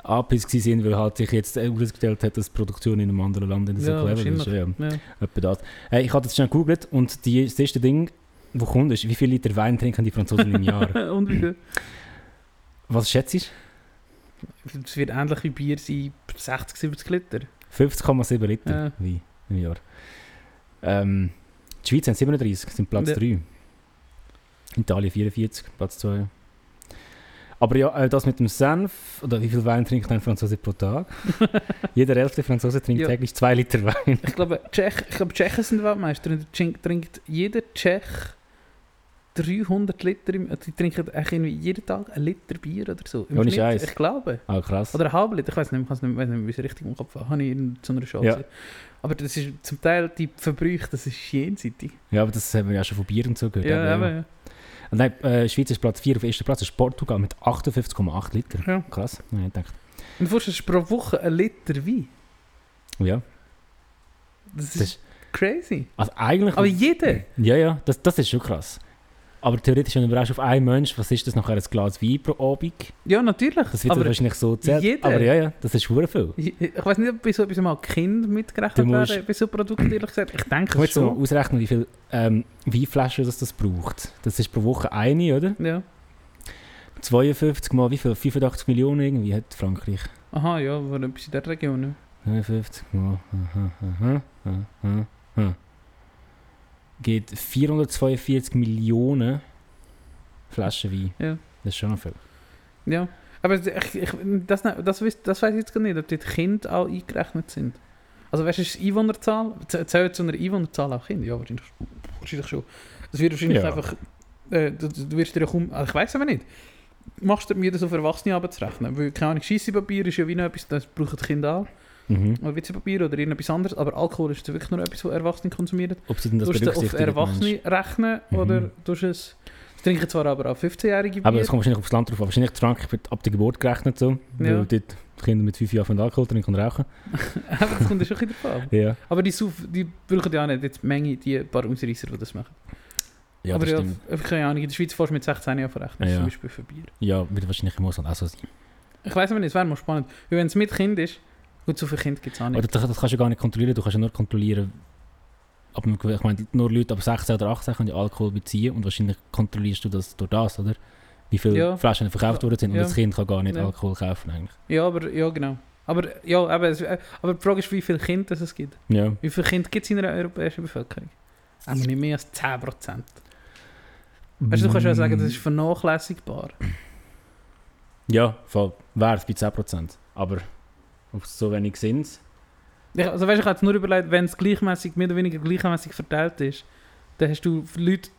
angepisst sind, weil halt sich jetzt herausgestellt hat, dass die Produktion in einem anderen Land nicht so Ja, clever ist. Ja. Ja. etwa das. Hey, ich habe das schnell gegoogelt und die, das erste Ding, wo kommt, ist, wie viel Liter Wein trinken die Franzosen im Jahr? Und wie viel? Was schätzt du? Es wird ähnlich wie Bier sein, 60, 70 Liter. 50,7 Liter Ja. Wein im Jahr. Ähm, die Schweiz haben 37, sind Platz Ja. 3. Italien 44, Platz 2. Aber ja, äh, das mit dem Senf, oder wie viel Wein trinkt ein Franzose pro Tag? Jeder elfte Franzose trinkt Ja. täglich 2 Liter Wein. Ich glaube, Tschech, ich glaube, Tschechen sind Weltmeister. Trinkt jeder Tschech 300 Liter. Im, die trinken irgendwie jeden Tag einen Liter Bier oder so. Im Ohne. Scheiß. Ich glaube. Ah, krass. Oder einen halben Liter. Ich weiß nicht, ich nicht, weiß nicht wie es richtig im Kopf habe. Ich in so einer Show Ja. Aber das ist zum Teil die Verbrüche, das ist jenseitig. Ja, aber das haben wir ja schon von Bier und so gehört. Ja, aber, eben, ja. Nein, äh, Schweiz ist Platz 4, auf erster Platz ist Portugal mit 58,8 Liter. Ja. Krass, ja, ich dachte. Und du vorstellst pro Woche ein Liter Wein. Ja, Das das ist ist, crazy. also eigentlich... Aber jeder. Ja, ja, das, das ist schon krass. Aber theoretisch, wenn du überraschst auf einen Mensch, was ist das nachher, ein Glas Wein pro Abend? Ja, natürlich. Das wird aber wahrscheinlich so zählt. Aber ja, ja, das ist schon viel. ich, ich weiß nicht, ob bei so etwas mal Kind mitgerechnet werden, bei so Produkten, ehrlich gesagt. Ich denke Ich muss mal schon. ausrechnen, wie viel ähm, Weinflaschen das, das braucht. Das ist pro Woche eine, oder? Ja. 52 mal wie viel? 85 Millionen irgendwie hat Frankreich. Aha, ja, war etwas in der Region. Ja. 59 mal. Aha, aha, aha, aha. Geht 442 Millionen Flaschen Wein. Ja. Das ist schon noch viel. Ja, aber ich, ich, das, das, weiss- das weiß ich jetzt gar nicht, ob die Kinder auch eingerechnet sind. Also weißt du, ist die Einwohnerzahl, zählt zu einer Einwohnerzahl auch Kinder? Ja, wahrscheinlich, wahrscheinlich schon. Das wird wahrscheinlich Ja. einfach, äh, du, du wirst dir ja kaum, also ich weiß aber nicht, machst du mir das auf Erwachsene abzurechnen? Weil, keine Ahnung, Scheissepapier ist ja wie noch etwas, das brauchen die Kinder auch, Mhm. oder Witzepapier oder irgendetwas anderes, aber Alkohol ist wirklich nur etwas, was Erwachsene konsumieren. Ob sie denn das Du du auf? Erwachsene rechnen, Mhm. oder tust es, es trinken zwar aber auch 15-jährige Bier. Aber es kommt wahrscheinlich aufs Land drauf an. Wahrscheinlich in Frankreich wird ab der Geburt gerechnet so. Weil Ja. dort die Kinder mit 5 Jahren von Alkohol trinken und rauchen. aber das kommt ja schon ein bisschen. Ja. Aber die, Sauf, die brauchen ja auch nicht jetzt die Menge, die paar Ausreißer, die das machen. Ja, aber das ja, f- keine Ahnung, in der Schweiz fährst du mit 16 Jahren verrechnen, Ja. zum Beispiel für Bier. Ja, wird wahrscheinlich im Ausland auch so sein. Ich weiß aber nicht, es wäre mal spannend. Weil wenn es mit Kind ist, gut, so viele Kinder gibt es auch nicht. Oder das, das kannst du gar nicht kontrollieren. Du kannst ja nur kontrollieren, ab einem ich meine, nur Leute ab 16 oder 18 können ja Alkohol beziehen und wahrscheinlich kontrollierst du das durch das, oder? Wie viele Ja. Flaschen verkauft worden sind und Ja. das Kind kann gar nicht Ja. Alkohol kaufen eigentlich. Ja, aber, ja, genau. Aber, ja, aber, es, äh, aber die Frage ist, wie viele Kinder es gibt. Ja. Wie viele Kinder gibt es in der europäischen Bevölkerung? Aber nicht mehr als 10%. Weißt du, du kannst ja sagen, das ist vernachlässigbar. Ja, voll. Es bei 10%. Aber es so wenig sind. Ich, also weißt, ich habe jetzt nur überlegt, wenn es gleichmäßig, mehr oder weniger gleichmäßig verteilt ist, dann hast du Leute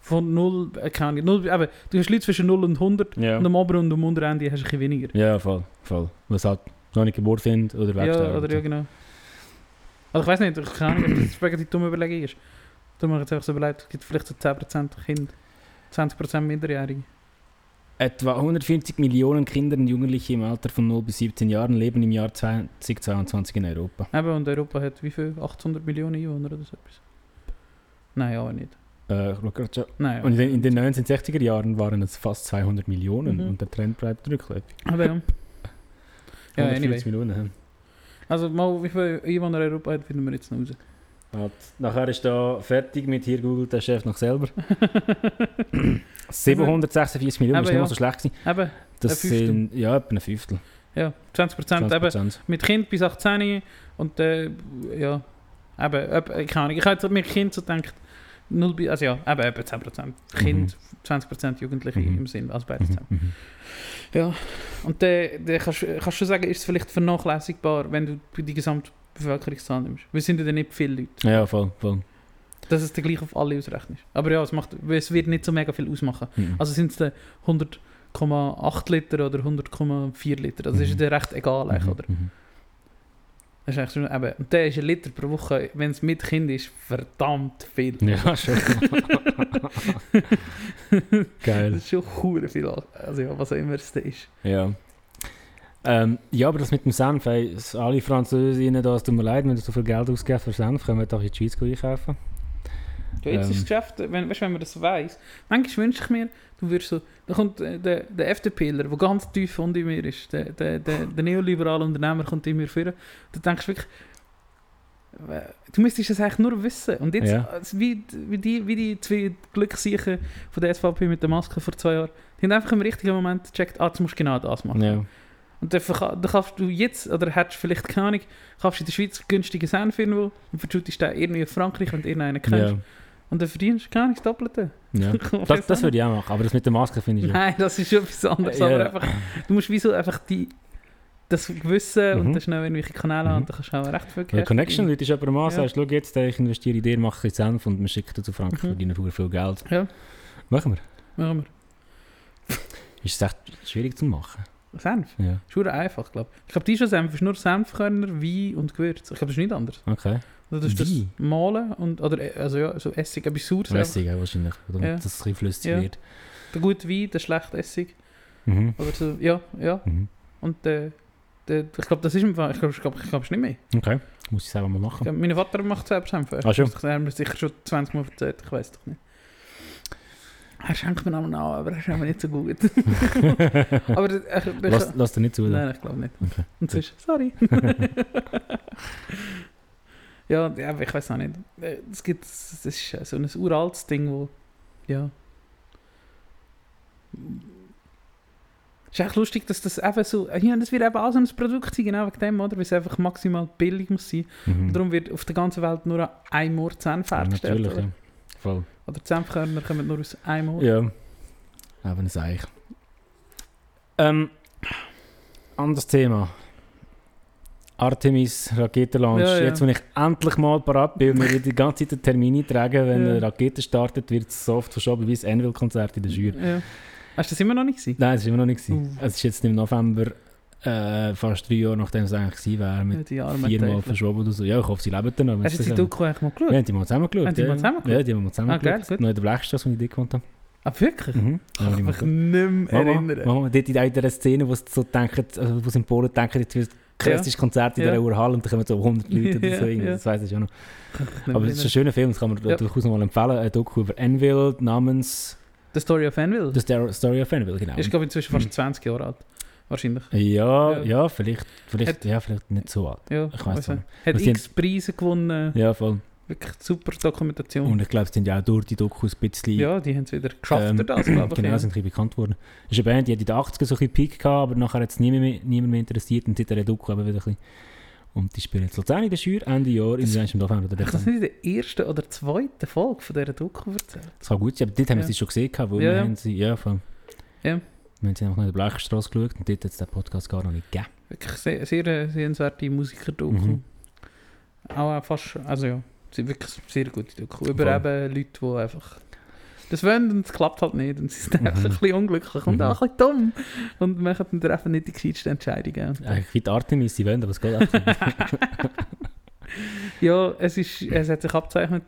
von 0, äh, keine Ahnung, 0, eben, du hast Leute zwischen 0 und 100 Ja. und am Ober- und am Unterende hast du ein bisschen weniger. Ja, voll. voll. Was halt noch nicht geboren sind oder Ja, wegsterben. oder ja, genau. Also ich weiß nicht, ich keine Ahnung, ob das wegen die dumme Überlegung ist. Darum habe ich jetzt einfach so überlegt, es gibt vielleicht so 10% Kinder, 20% Minderjährige. Etwa 140 Millionen Kinder und Jugendliche im Alter von 0 bis 17 Jahren leben im Jahr 2022 in Europa. Eben, und Europa hat wie viel? 800 Millionen Einwohner oder so etwas? Nein, auch nicht. Äh, schon. Nein, und in den, in den 1960er Jahren waren es fast 200 Millionen Mhm. und der Trend bleibt rückläufig. Aber ja. Ja, 140 anyway. Millionen. Also mal, wie viele Einwohner Europa hat, finden wir jetzt noch raus. Nachher ist da fertig mit hier googelt der Chef noch selber. 746 Millionen, das ist nicht mal ja. so schlecht gewesen. Eben, Das sind ja etwa ein Fünftel. ja, 20%, 20 eben mit Kind bis 18 und äh, ja, eben, eben, keine Ahnung, ich habe mit Kind so gedacht, 0 bis, also ja, eben, eben 10%. Kind, 20% Jugendliche Mhm. im Sinn, also beides Mhm, zusammen. mhm. Ja, und dann dann kannst du kannst du sagen, ist es vielleicht vernachlässigbar, wenn du die gesamte Bevölkerungszahl nimmst. Wir sind ja nicht viele Leute. Ja, voll, voll. Dass es dann gleich auf alle ausrechnest. Aber ja, es, macht, es wird nicht so mega viel ausmachen. Mhm. Also sind es dann 100,8 Liter oder 100,4 Liter. Also das ist Mhm. dir recht egal, eigentlich, Mhm, oder? mhm. Das ist eigentlich schon, eben, und der ist ein Liter pro Woche, wenn es mit Kind ist, verdammt viel. Ja, schon. Geil. Das ist schon hure viel. Also ja, was auch immer es da ist. Ja. Ähm, ja, aber das mit dem Senf, ey, alle Französinnen, da, es tut mir leid, wenn du so viel Geld ausgibst für Senf, können wir doch in die Schweiz einkaufen. Ja, jetzt Ähm. ist das Geschäft, wenn, weißt, wenn man das weiss, manchmal wünsche ich mir, du wirst so, da kommt äh, der, der FDPler, der ganz tief unter mir ist, der, der, der, der neoliberale Unternehmer kommt in mir führen. Da denkst du wirklich, äh, du müsstest das eigentlich nur wissen. Und jetzt, Ja. äh, wie, wie, die, wie die zwei Glückssiechen von der SVP mit der Maske vor zwei Jahren, die haben einfach im richtigen Moment gecheckt, ah, jetzt musst du genau das machen. Ja. Und dann, dann kaufst du jetzt, oder hättest du vielleicht keine Ahnung, kaufst du in der Schweiz günstigen Senf irgendwo und verschüttest den irgendwie in Frankreich, wenn du irgendeinen kennst. Ja, Und dann verdienst du gar nichts Doppelte. ja. Das, das würde ich auch machen, aber das mit der Maske finde ich. Nein, das ist etwas anderes. Ja. Aber einfach, du musst wieso einfach die, das Wissen Mhm. und dann schnell irgendwelche Kanäle Mhm. haben, dann kannst du auch recht viel Ja, Cash Connection. Leute, ist jemand an, Ja. sagst, schau jetzt, ich investiere in dir, mache ein Senf und man schickt zu Frankreich, Mhm. verdienen viel, viel Geld. Ja. Machen wir. Machen Ist es echt schwierig zu machen. wir. Senf. Ja, Ist einfach, glaube ich. Ich glaube, dieser Senf ist nur Senfkörner, Wein und Gewürz. Ich glaube, das ist nicht anders. okay. Du tust das malen und, oder äh, also ja, so Essig, etwas Saures. einfach. Lässig auch wahrscheinlich, damit Ja. das ein flüssig Ja. wird. Der gute Wein, der schlechte Essig. Mhm. Oder so, ja, ja. Mhm. Und der, der, ich glaube, das ist im Fall, ich glaube, ich glaube, ich glaube, es nicht mehr. Okay, muss ich selber mal machen. glaube, mein Vater macht selbst Senf. Ah, schon? Er hat mir sicher schon 20 Mal erzählt, ich weiß doch nicht. Er schenkt mir auch noch, aber er ist einfach nicht so gut. aber der- ich, ich, Lass, lass dir nicht zu. Nein, ich glaube nicht. Okay. Und sonst, sorry. ja, ja, ich weiß auch nicht. Äh, Es gibt, das ist äh, so ein uraltes Ding, wo, ja. Es ist echt lustig, dass das eben so, ja, das wird eben auch so ein Produkt sein, genau wegen dem, oder? Weil es einfach maximal billig muss sein. Mhm. Und darum wird auf der ganzen Welt nur an einem Ort Senf ja, natürlich, oder? ja. Voll. oder kommen nur aus einem Ort. Ja. Aber ein Seich. Ähm, anderes Thema. Artemis Raketenlaunch. Ja, ja. Jetzt, wenn ich endlich mal parat bin und wir die ganze Zeit den Termin eintragen, wenn Ja. eine Rakete startet, wird es so oft verschoben wie das Anvil-Konzert in der Jury. Ja. Hast du das immer noch nicht gesehen? Nein, das war immer noch nicht. gewesen. Uh. Es ist jetzt im November, äh, fast drei Jahre nachdem es eigentlich gewesen wäre, mit armen viermal verschoben oder so. Ja, ich hoffe, sie leben dann noch. Hast du die Doku eigentlich mal geschaut? Wir haben die mal zusammen geschaut. Haben die ja. mal zusammen geschaut? Ja, die haben wir mal zusammen Ah, geil, geschaut. gut. Noch in der Blechstraße, wo ich dort gewohnt habe. Ah, wirklich? Mhm. Ich kann Ja, mich nicht mehr Mama, erinnern. Mama, dort in dieser Szene, wo sie so denken, also wo sie in Polen denken, jetzt wird krasses Konzert in Ja. dieser Urhalle und dann kommen so 100 Leute oder so. Ja, ja. Das weiß ich schon noch. Aber es ist ein schöner Film, das kann man Ja. durchaus noch mal empfehlen. Ein Doku über Anvil namens The Story of Anvil. The Story of Anvil, genau. Ist, glaube ich, inzwischen fast Mhm. 20 Jahre alt. Wahrscheinlich. Ja, Ja. ja, vielleicht, vielleicht, Hat- ja, vielleicht nicht so alt. Ja, Ich also, nicht. Hat x Preise gewonnen. Ja, voll. Wirklich super Dokumentation. Und ich glaube, sie sind ja auch durch die Dokus ein bisschen ja, die haben es wieder geschafft, Ähm, das, glaube ich. genau, ja. sind ein bisschen bekannt worden. Es ist eine Band, die hat in den 80ern so ein bisschen Peak gehabt, aber nachher hat es niemand mehr, niemand mehr interessiert und seit der Doku eben wieder ein bisschen. Und die spielen jetzt Luzern in der Schür, Ende Jahr, Das- der November oder du das Dezember. nicht in der ersten oder zweiten Folge von dieser Doku erzählt? Das kann gut sein, aber dort haben wir Ja. sie schon gesehen, weil Ja, wir ja. haben sie, ja, voll. Ja. Wir haben sie einfach noch in der Bleichstraße geschaut und dort hat es den Podcast gar noch nicht gegeben. Wirklich sehr, sehr äh, sehenswerte Musiker-Doku. Mhm. Auch äh, fast, also ja, sie wirklich sehr gute Doku. Über Voll. eben Leute, die einfach das wollen und es klappt halt nicht und sie sind einfach Mhm. ein bisschen unglücklich und Mhm. auch ein bisschen dumm und machen dann treffen nicht die gescheitsten Entscheidungen. Und, Eigentlich wie die Artemis, sie wollen, aber es geht einfach nicht. ja, es, ist, es hat sich abgezeichnet.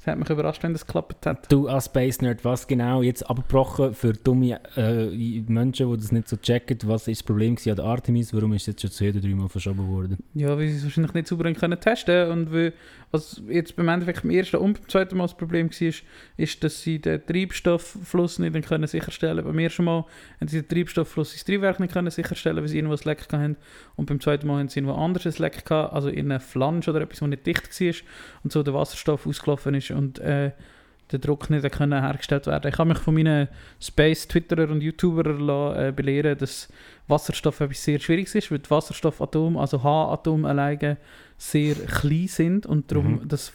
Es hat mich überrascht, wenn das geklappt hat. Du als Space Nerd, was genau jetzt abgebrochen für dumme äh, Menschen, die das nicht so checken, was ist das Problem an der Artemis, warum ist es jetzt schon zwei oder dreimal verschoben worden? Ja, weil sie es wahrscheinlich nicht sauber können testen und weil, was jetzt beim Endeffekt beim ersten und beim zweiten Mal das Problem war, ist, dass sie den Treibstofffluss nicht können sicherstellen Beim ersten Mal haben sie den Treibstofffluss ins Triebwerk nicht können sicherstellen, weil sie irgendwo ein Leck hatten. Und beim zweiten Mal haben sie irgendwo anders ein Leck gehabt, also in einer Flansch oder etwas, das nicht dicht war und so der Wasserstoff ausgelaufen ist und äh, der Druck nicht können hergestellt werden. Ich habe mich von meinen Space-Twitterer und YouTuber lassen, äh, belehren, dass Wasserstoff etwas sehr Schwieriges ist, weil die Wasserstoffatome, also H-Atome alleine, sehr klein sind und darum Mhm. das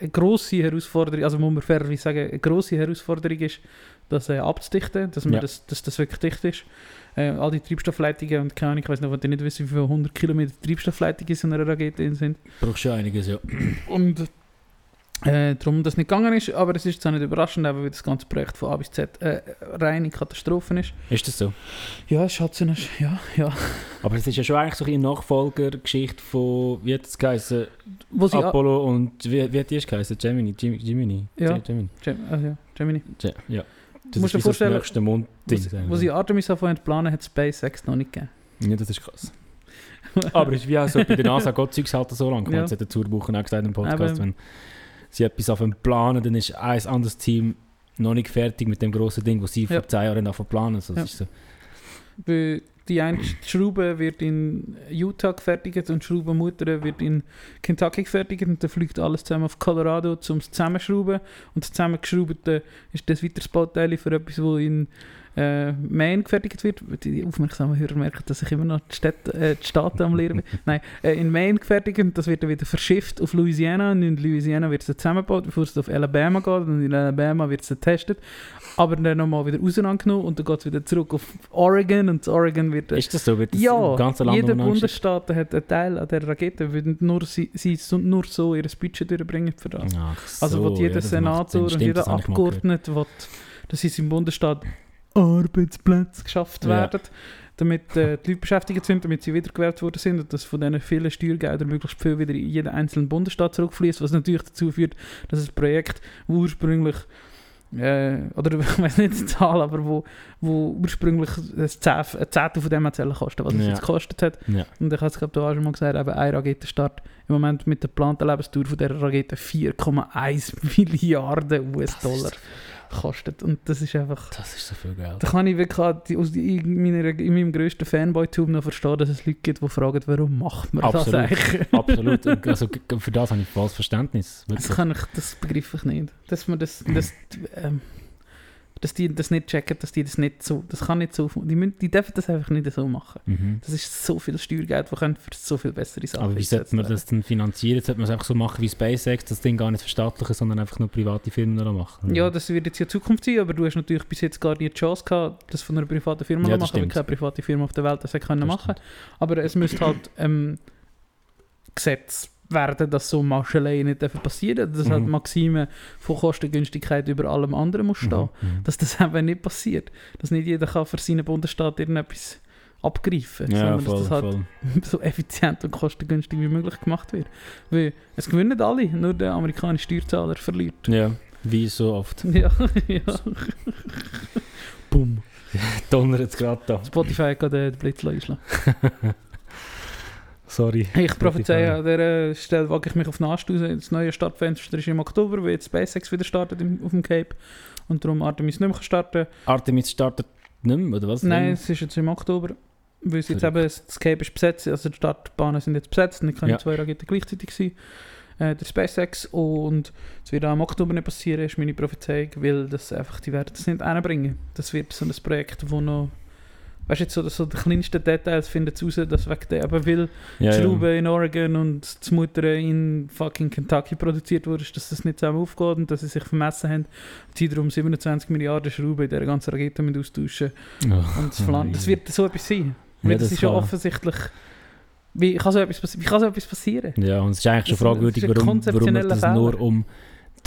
eine grosse Herausforderung, also muss man fairerweise sagen, eine grosse Herausforderung ist, das äh, abzudichten, dass, man Ja. das, dass das wirklich dicht ist. Äh, all die Treibstoffleitungen und keine Ahnung, ich weiß noch, wenn ihr nicht wisst, wie viele 100 Kilometer Treibstoffleitungen in einer Rakete sind. Brauchst schon einiges, ja. Und äh, darum das nicht gegangen ist, aber es ist auch nicht überraschend, weil das ganze Projekt von A bis Z äh, reine Katastrophe ist. Ist das so? Ja, es so ja, ja. Aber es ist ja schon eigentlich so eine Nachfolgergeschichte von, wie hat es geheißen, Wo sie Apollo und, wie, wie hat die geheißen? Gemini? Gem- Gemini? Ja. Gemini. Gem ah, ja, Gemini. Ge- ja. Das musst ist dir vorstellen, das nächste Mondding. Wo, sie Artemis anfangen zu planen, hat SpaceX noch nicht gegeben. Ja, das ist krass. Aber es ist wie auch so, bei der NASA geht Zeugs halt so lang. Ja. Jetzt hat der Zurbuchen auch gesagt im Podcast, wenn sie etwas auf dem planen, dann ist ein anderes Team noch nicht fertig mit dem grossen Ding, was sie Ja. vor 10 Jahren auf planen. Also, das Ja. so. Die eine Schraube wird in Utah gefertigt und die Schraubenmutter wird in Kentucky gefertigt und dann fliegt alles zusammen auf Colorado zum Zusammenschrauben und das Zusammengeschraubte ist das weiteres Bauteil für etwas, wo in äh, Maine gefertigt wird. Die aufmerksamen Hörer merken, dass ich immer noch die, Städte, äh, die Staaten am Lehren bin. Nein, äh, in Maine gefertigt und das wird dann wieder verschifft auf Louisiana. Und in Louisiana wird es zusammengebaut, bevor es auf Alabama geht. Und in Alabama wird es getestet. Aber dann nochmal wieder auseinandergenommen und dann geht es wieder zurück auf Oregon. Und Oregon wird... Ist das so? Wird das ja, im ganzen Land jeder Bundesstaat hat einen Teil an der Rakete, weil nur sie, sie nur so ihr Budget durchbringen für das. geschickt? Ach so, Also, wo ja, jeder das macht Senator und jeder das. Abgeordnete will, dass in seinem Bundesstaat Arbeitsplätze geschafft Ja. werden, damit äh, die Leute beschäftigt sind, damit sie wiedergewählt worden sind und dass von diesen vielen Steuergeldern möglichst viel wieder in jeden einzelnen Bundesstaat zurückfließt, was natürlich dazu führt, dass das Projekt, wo ursprünglich äh, oder ich weiß nicht die Zahl, aber wo, wo ursprünglich ein Zehntel von dem hat kosten, was es Ja. jetzt gekostet hat. Ja. Und ich habe es glaube ich auch schon mal gesagt, eben ein Raketenstart im Moment mit der geplanten Lebensdauer von dieser Rakete 4,1 Milliarden US-Dollar kostet. Und das ist einfach... Das ist so viel Geld. Da kann ich wirklich aus meiner, in meinem grössten Fanboy-Tum noch verstehen, dass es Leute gibt, die fragen, warum macht man das Absolut. eigentlich? Absolut. Also, für das habe ich volles Verständnis. Das, kann ich, das begreife ich nicht. Dass man das, das, ähm, dass die das nicht checken, dass die das nicht so, das kann nicht so, die, müssen, die dürfen das einfach nicht so machen. Mhm. Das ist so viel Steuergeld, das können für so viel bessere Sachen Aber wie sollte man das denn finanzieren? Sollte man es einfach so machen wie SpaceX, das Ding gar nicht verstaatlichen, sondern einfach nur private Firmen machen? Ja, das wird jetzt ja Zukunft sein, aber du hast natürlich bis jetzt gar nie die Chance gehabt, das von einer privaten Firma Ja, zu machen, weil stimmt. keine private Firma auf der Welt das hätte können Das machen Aber es müsste halt ähm, Gesetz werden, dass so Mascheleien nicht dürfen passieren Dass halt Mhm. Maxime von Kostengünstigkeit über allem anderen muss stehen. Mhm. Mhm. Dass das eben nicht passiert. Dass nicht jeder kann für seinen Bundesstaat irgendetwas abgreifen Ja, sondern voll, dass das halt voll. so effizient und kostengünstig wie möglich gemacht wird. Weil es gewinnen alle, nur der amerikanische Steuerzahler verliert. Ja, wie so oft. Ja, ja. Bumm. Donnert es gerade da. Spotify hat gerade den Blitz einschlagen. Sorry. Ich prophezeie an dieser Stelle, wage ich mich auf den Ast raus. Das neue Startfenster ist im Oktober, weil jetzt SpaceX wieder startet im, auf dem Cape. Und darum Artemis nicht mehr starten Artemis startet nicht mehr, oder was? Nein, es ist jetzt im Oktober. Weil es jetzt eben, das Cape ist besetzt, also die Startbahnen sind jetzt besetzt und es können Ja. zwei Raketen gleichzeitig sein. Äh, der SpaceX und es wird auch im Oktober nicht passieren, ist meine Prophezeiung, weil das einfach, die werden das nicht einbringen. Das wird so ein Projekt, wo noch, weißt du, jetzt so, so die kleinsten Details finden sie raus, dass wegen der eben will ja, die ja. In Oregon und die Mutter in fucking Kentucky produziert wurde, dass das nicht zusammen aufgeht und dass sie sich vermessen haben, die darum 27 Milliarden Schrauben in dieser ganzen Rakete mit austauschen. Oh. Und das, Flan- das wird so etwas sein. Ja, Weil das, das ist ja offensichtlich. Wie kann so etwas, wie kann so etwas passieren? Ja, und es ist eigentlich schon fragwürdig, warum, warum das nur um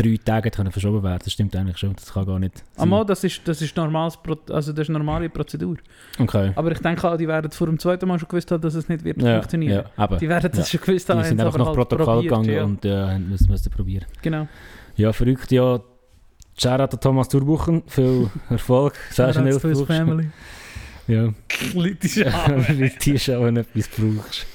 drei Tage können verschoben werden. Das stimmt eigentlich schon. Das kann gar nicht. Einmal, das ist, das ist normales, Pro- also das ist eine normale Prozedur. Okay. Aber ich denke auch, die werden vor dem zweiten Mal schon gewusst haben, dass es nicht wird Ja, funktionieren. ja, aber Die werden das schon gewusst haben. die sind einfach nach halt Protokoll gegangen ja. und äh, haben müssen, müssen probieren. Genau. Ja, verrückt. Ja, Shoutout an Thomas Durbuchen. Viel Erfolg. Sehr schnell family. Ja, Politische die schon, wenn du etwas brauchst.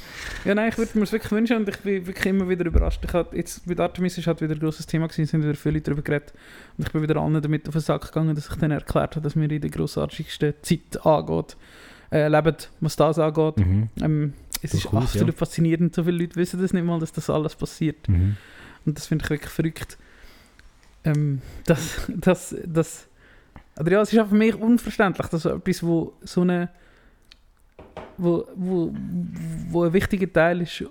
Ja, nein, ich würde mir es wirklich wünschen und ich bin wirklich immer wieder überrascht. Ich hab jetzt, mit Artemis ist halt wieder ein grosses Thema gewesen, es sind wieder viele darüber geredet. Und ich bin wieder allen damit auf den Sack gegangen, dass ich dann erklärt habe, dass mir in der grossartigsten Zeit angeht, äh, leben, was das angeht. Mhm. Ähm, es ist Durchaus, absolut ja. faszinierend, so viele Leute wissen das nicht mal, dass das alles passiert. Mhm. Und das finde ich wirklich verrückt. Ähm, das, das, das, oder ja, es ist auch für mich unverständlich, dass so etwas, wo so eine, wo, wo, wo ein wichtiger Teil ist,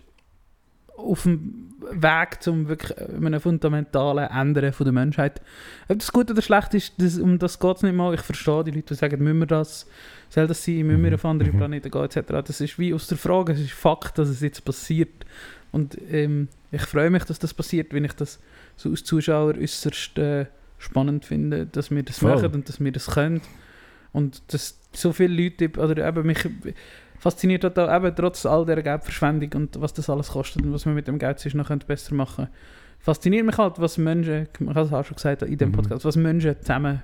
auf dem Weg zum wirklich einem fundamentalen Ändern von der Menschheit. Ob das gut oder schlecht ist, das, um das geht es nicht mal. Ich verstehe die Leute, die sagen, müssen wir das, soll das sein, müssen wir Mhm. auf andere Mhm. Planeten gehen, etc. Das ist wie aus der Frage, es ist Fakt, dass es jetzt passiert. Und ähm, ich freue mich, dass das passiert, wenn ich das so als Zuschauer äußerst äh, spannend finde, dass wir das Voll. machen und dass wir das können. Und dass so viele Leute, oder eben mich fasziniert hat auch eben trotz all der Geldverschwendung und was das alles kostet und was wir mit dem Geld sonst noch könnte besser machen Fasziniert mich halt, was Menschen, ich habe es auch schon gesagt in dem Mhm. Podcast, was Menschen zusammen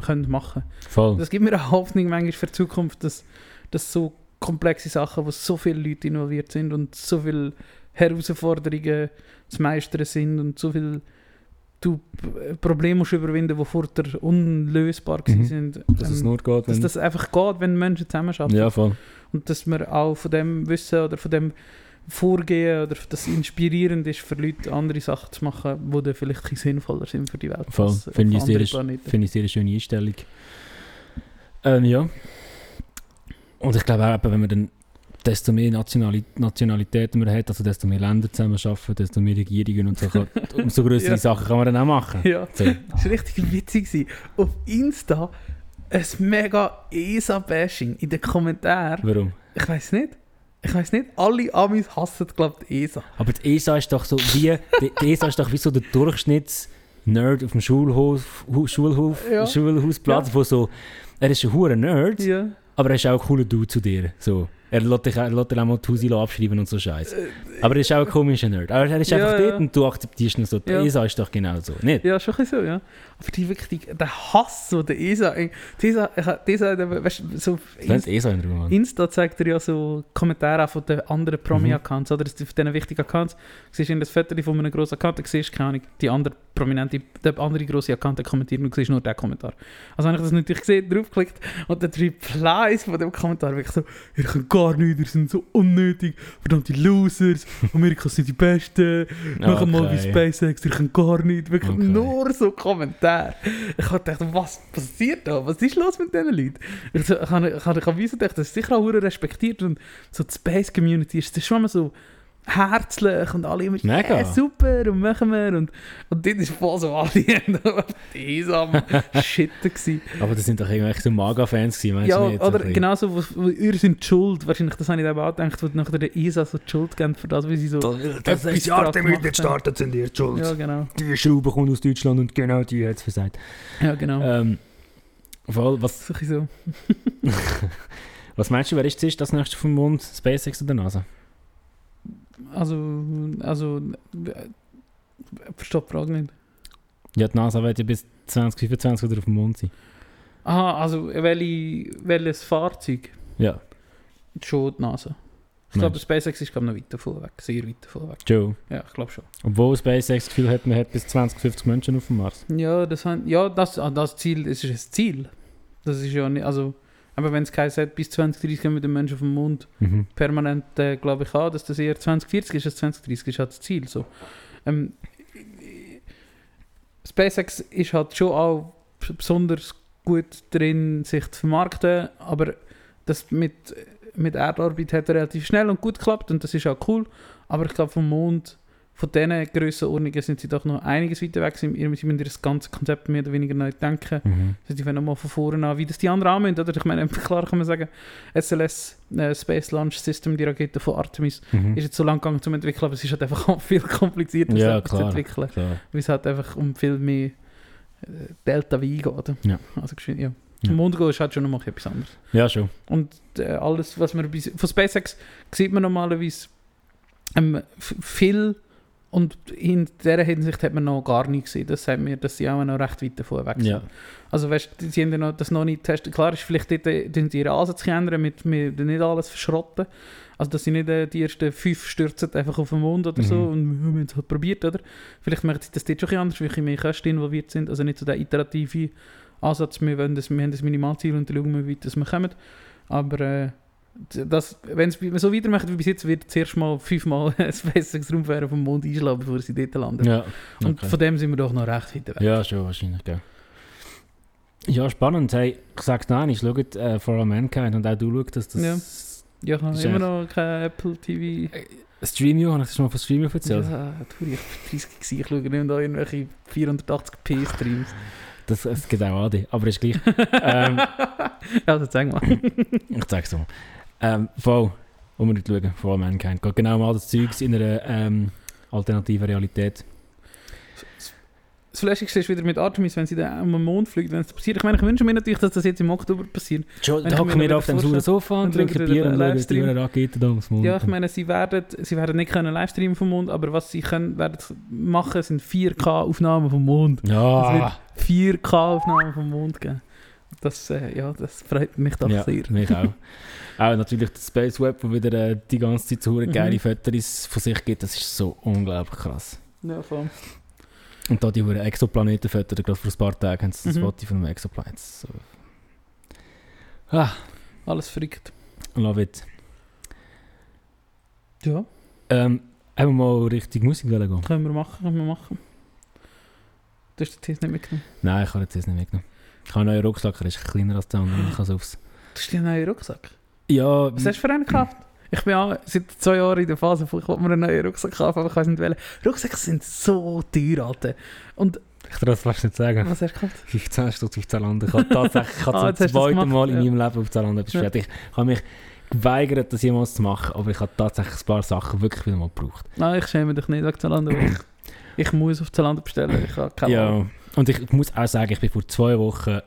können machen Voll. Das gibt mir eine Hoffnung manchmal für die Zukunft, dass, dass so komplexe Sachen, wo so viele Leute involviert sind und so viele Herausforderungen zu meistern sind und so viele du Probleme musst überwinden, die vorher unlösbar Mhm. sind. Dass es Ähm, nur geht, dass wenn... das einfach geht, wenn Menschen zusammenarbeiten. ja, voll. Und dass wir auch von dem Wissen oder von dem Vorgehen oder das inspirierend ist für Leute, andere Sachen zu machen, die dann vielleicht ein sinnvoller sind für die Welt. Voll. Finde ich sehr-. Finde ich sehr eine schöne Einstellung. Ähm, ja. Und ich glaube auch, wenn man dann desto mehr Nationali Nationalitäten man hat, also desto mehr Länder zusammen arbeiten, desto mehr Regierungen und so, kann, umso größere Ja. Sachen kann man dann auch machen. Ja, So. das war richtig witzig. gewesen. Auf Insta ein mega ESA-Bashing in den Kommentaren. Warum? Ich weiß nicht. Ich weiß nicht. Alle Amis hassen, glaube ich, die ESA. Aber die ESA ist doch so wie, die, die ESA ist doch wie so der Durchschnitts-Nerd auf dem Schulhof, Hu, Schulhof, Ja. Schulhausplatz, wo so, er ist ein hoher Nerd, Ja. aber er ist auch ein cooler Dude zu dir. So. Er lässt dich er lässt dir auch mal die Hausi abschreiben und so Scheiß. Aber er ist auch ein komischer Nerd. Aber er ist Ja, einfach ja. dort und du akzeptierst ihn so. Die Ja. ESA ist doch genau so. Nicht? Ja, schon ein bisschen so, ja. Aber die wirklich, die, der Hass, so der ESA, die ESA, die ESA, der- weißt du, so auf Lasst ESA in Ruhe, Mann. Insta zeigt er ja so Kommentare von den anderen Promi-Accounts, oder? Das- Von diesen wichtigen Accounts. Du siehst in das Foto von einem grossen Account, du siehst, keine Ahnung, die andere prominente, der andere grosse Account der kommentiert und du siehst nur den Kommentar. Also habe ich das natürlich gesehen, draufgeklickt und der Replies von dem Kommentar wirklich so, ihr könnt gar nichts, ihr seid so unnötig, verdammte Losers, Amerika sind die Besten, machen mal wie Okay. SpaceX, ihr könnt gar nichts, wirklich Okay. nur so Kommentare. Ich habe gedacht, was passiert da? Was ist los mit diesen Leuten? Ich, ich, habe, ich, habe, ich habe gedacht, das ist sicher auch respektiert und so die Space Community ist das schon mal so herzlich und alle immer Mega. «Yeah, super und machen wir und, und dort ist voll so alle die am Shitten gewesen. Aber das sind doch irgendwelche so Maga-Fans gewesen, meinst Ja, du nicht? So oder genauso, wo, wo, ihr sind die schuld, wahrscheinlich, das habe ich eben auch gedacht, wo nachher der ISA so die Schuld geben für das, wie sie so... Das, Etwas ist die damit gemacht nicht haben. startet, sind ihr schuld. Ja, genau. Die Schraube kommt aus Deutschland und genau die hat es versagt. Ja, genau. Ähm, voll, was, So was meinst du, wer ist zuerst das nächste vom Mond? SpaceX oder NASA? Also, also, verstehe die Frage nicht. Ja, die NASA wird ja bis 2025 wieder auf dem Mond sein. Aha, also, welche, welches Fahrzeug? Ja, Schon die NASA. Ich glaube? SpaceX ist glaub, noch weit davon weg, sehr weit davon weg. Joe. Ja, ich glaube schon. Obwohl SpaceX das Gefühl hat, man hat bis 2050 Menschen auf dem Mars. Ja, das, ja, das, ah, das Ziel, das ist ein Ziel. Das ist ja nicht, also, aber wenn es kein hat, bis 2030 kommen wir den Menschen auf den Mond Mhm. permanent, äh, glaube ich, an, dass das eher 2040 ist als 2030 ist halt das Ziel. So. Ähm, SpaceX ist halt schon auch besonders gut drin, sich zu vermarkten, aber das mit, mit Erdarbeit hat relativ schnell und gut geklappt und das ist auch cool. Aber ich glaube, vom Mond, von diesen Grössenordnungen sind sie doch noch einiges weiter weg. Sie, sie müssen das ganze Konzept mehr oder weniger neu denken. Mhm. Die fangen nochmal von vorne an, wie das die anderen anmünden, oder? Ich meine, klar kann man sagen, SLS, äh, Space Launch System, die Rakete von Artemis, Mhm. ist jetzt so lang gegangen zum entwickeln, aber es ist halt einfach viel komplizierter, Ja, etwas zu klar. entwickeln, Klar. weil es halt einfach um viel mehr äh, Delta V geht, oder? Ja. Also, ja. Ja. Zum Mond gehen ist halt schon noch mal etwas anderes. Ja, schon. Und äh, alles, was man von SpaceX sieht man normalerweise ähm, viel und in dieser Hinsicht hat man noch gar nicht gesehen. Das sagt mir, dass sie auch noch recht weit davon weg sind. Ja. Also weißt du, sie haben ja noch, das noch nicht getestet. Klar ist vielleicht dort, äh, sie ihren Ansatz ändern, mit, mit nicht alles verschrotten. Also dass sie nicht äh, die ersten fünf stürzen einfach auf den Mond oder so Mhm. und wir haben es halt probiert, oder? Vielleicht machen sie das dort schon ein anders, weil mehr Kosten involviert sind. Also nicht so der iterative Ansatz, wir, wollen das, wir haben das Minimalziel und dann schauen wir, wie weit das wir kommen. Aber äh, das, wenn es so weitermacht wie bis jetzt, wird zuerst mal fünfmal ein auf dem Mond einschlagen, bevor sie dort landen. Ja. Und okay. von dem sind wir doch noch recht weit weg. Ja, schon wahrscheinlich, gell. Ja, spannend. Hey, ich sag's noch einmal, schaut äh, For All Mankind und auch du schaust, dass das... Ja, ich habe immer noch kein Apple TV. Streamio, habe ich das schon mal von Streamio erzählt? Ja, du, ich bin 30 gewesen. Ich schaue nicht mehr da irgendwelche 480p Streams. Das, es geht auch AD, aber ist gleich. ähm, Also sag mal. ich zeig's dir mal. Ähm, voll, unbedingt schauen, For All Mankind. Geht genau um all das Zeugs in einer ähm, alternativen Realität. Das Flashigste ist wieder mit Artemis, wenn sie da um den Mond fliegt, wenn es passiert. Ich meine, ich wünsche mir natürlich, dass das jetzt im Oktober passiert. Da hocken mir wir auf dem sauren Sofa und trinken Bier und schauen Livestream. die Raketen da ums Mond. Ja, ich meine, sie werden, sie werden nicht können Livestreamen vom Mond, aber was sie können, werden machen, sind 4K-Aufnahmen vom Mond. Ja, 4K-Aufnahmen vom Mond geben. Das, äh, ja, das freut mich doch ja sehr. mich auch. auch natürlich das Space Web, wo wieder äh, die ganze Zeit so Mhm. geile Fotos von sich gibt, das ist so unglaublich krass. Ja, voll. Und da die hure Exoplanetenfotos, gerade vor ein paar Tagen haben sie das Mhm. Foto von einem Exoplanet. So. Ah, Alles verrückt. love it. Ja, Ähm, haben wir mal richtig Musik gehen? können wir machen, können wir machen. Du hast den Test nicht mitgenommen. Nein, ich habe jetzt das nicht mitgenommen. Ich habe einen neuen Rucksack, der ist kleiner als der andere. Ich kann so aufs... Das ist dein neuer Rucksack. Ja, Was hast du für einen gekauft? Ich bin auch seit zwei Jahren in der Phase, wo ich mir einen neuen Rucksack kaufen, aber ich weiß nicht welchen. Rucksäcke sind so teuer, Alter. Und ich darf das fast nicht sagen. was hast du gekauft? 15 Stutz auf Zalando. Ich habe tatsächlich ich habe Ah, zum zweiten Mal in ja. meinem Leben auf Zalando etwas Ja. bestellt. Ich habe mich geweigert, das jemals zu machen, aber ich habe tatsächlich ein paar Sachen wirklich wieder mal gebraucht. Nein, ich schäme dich nicht wegen Zalando. ich, ich muss auf Zalando bestellen. Ich habe keine Ahnung. Ja, und ich muss auch sagen, ich bin vor zwei Wochen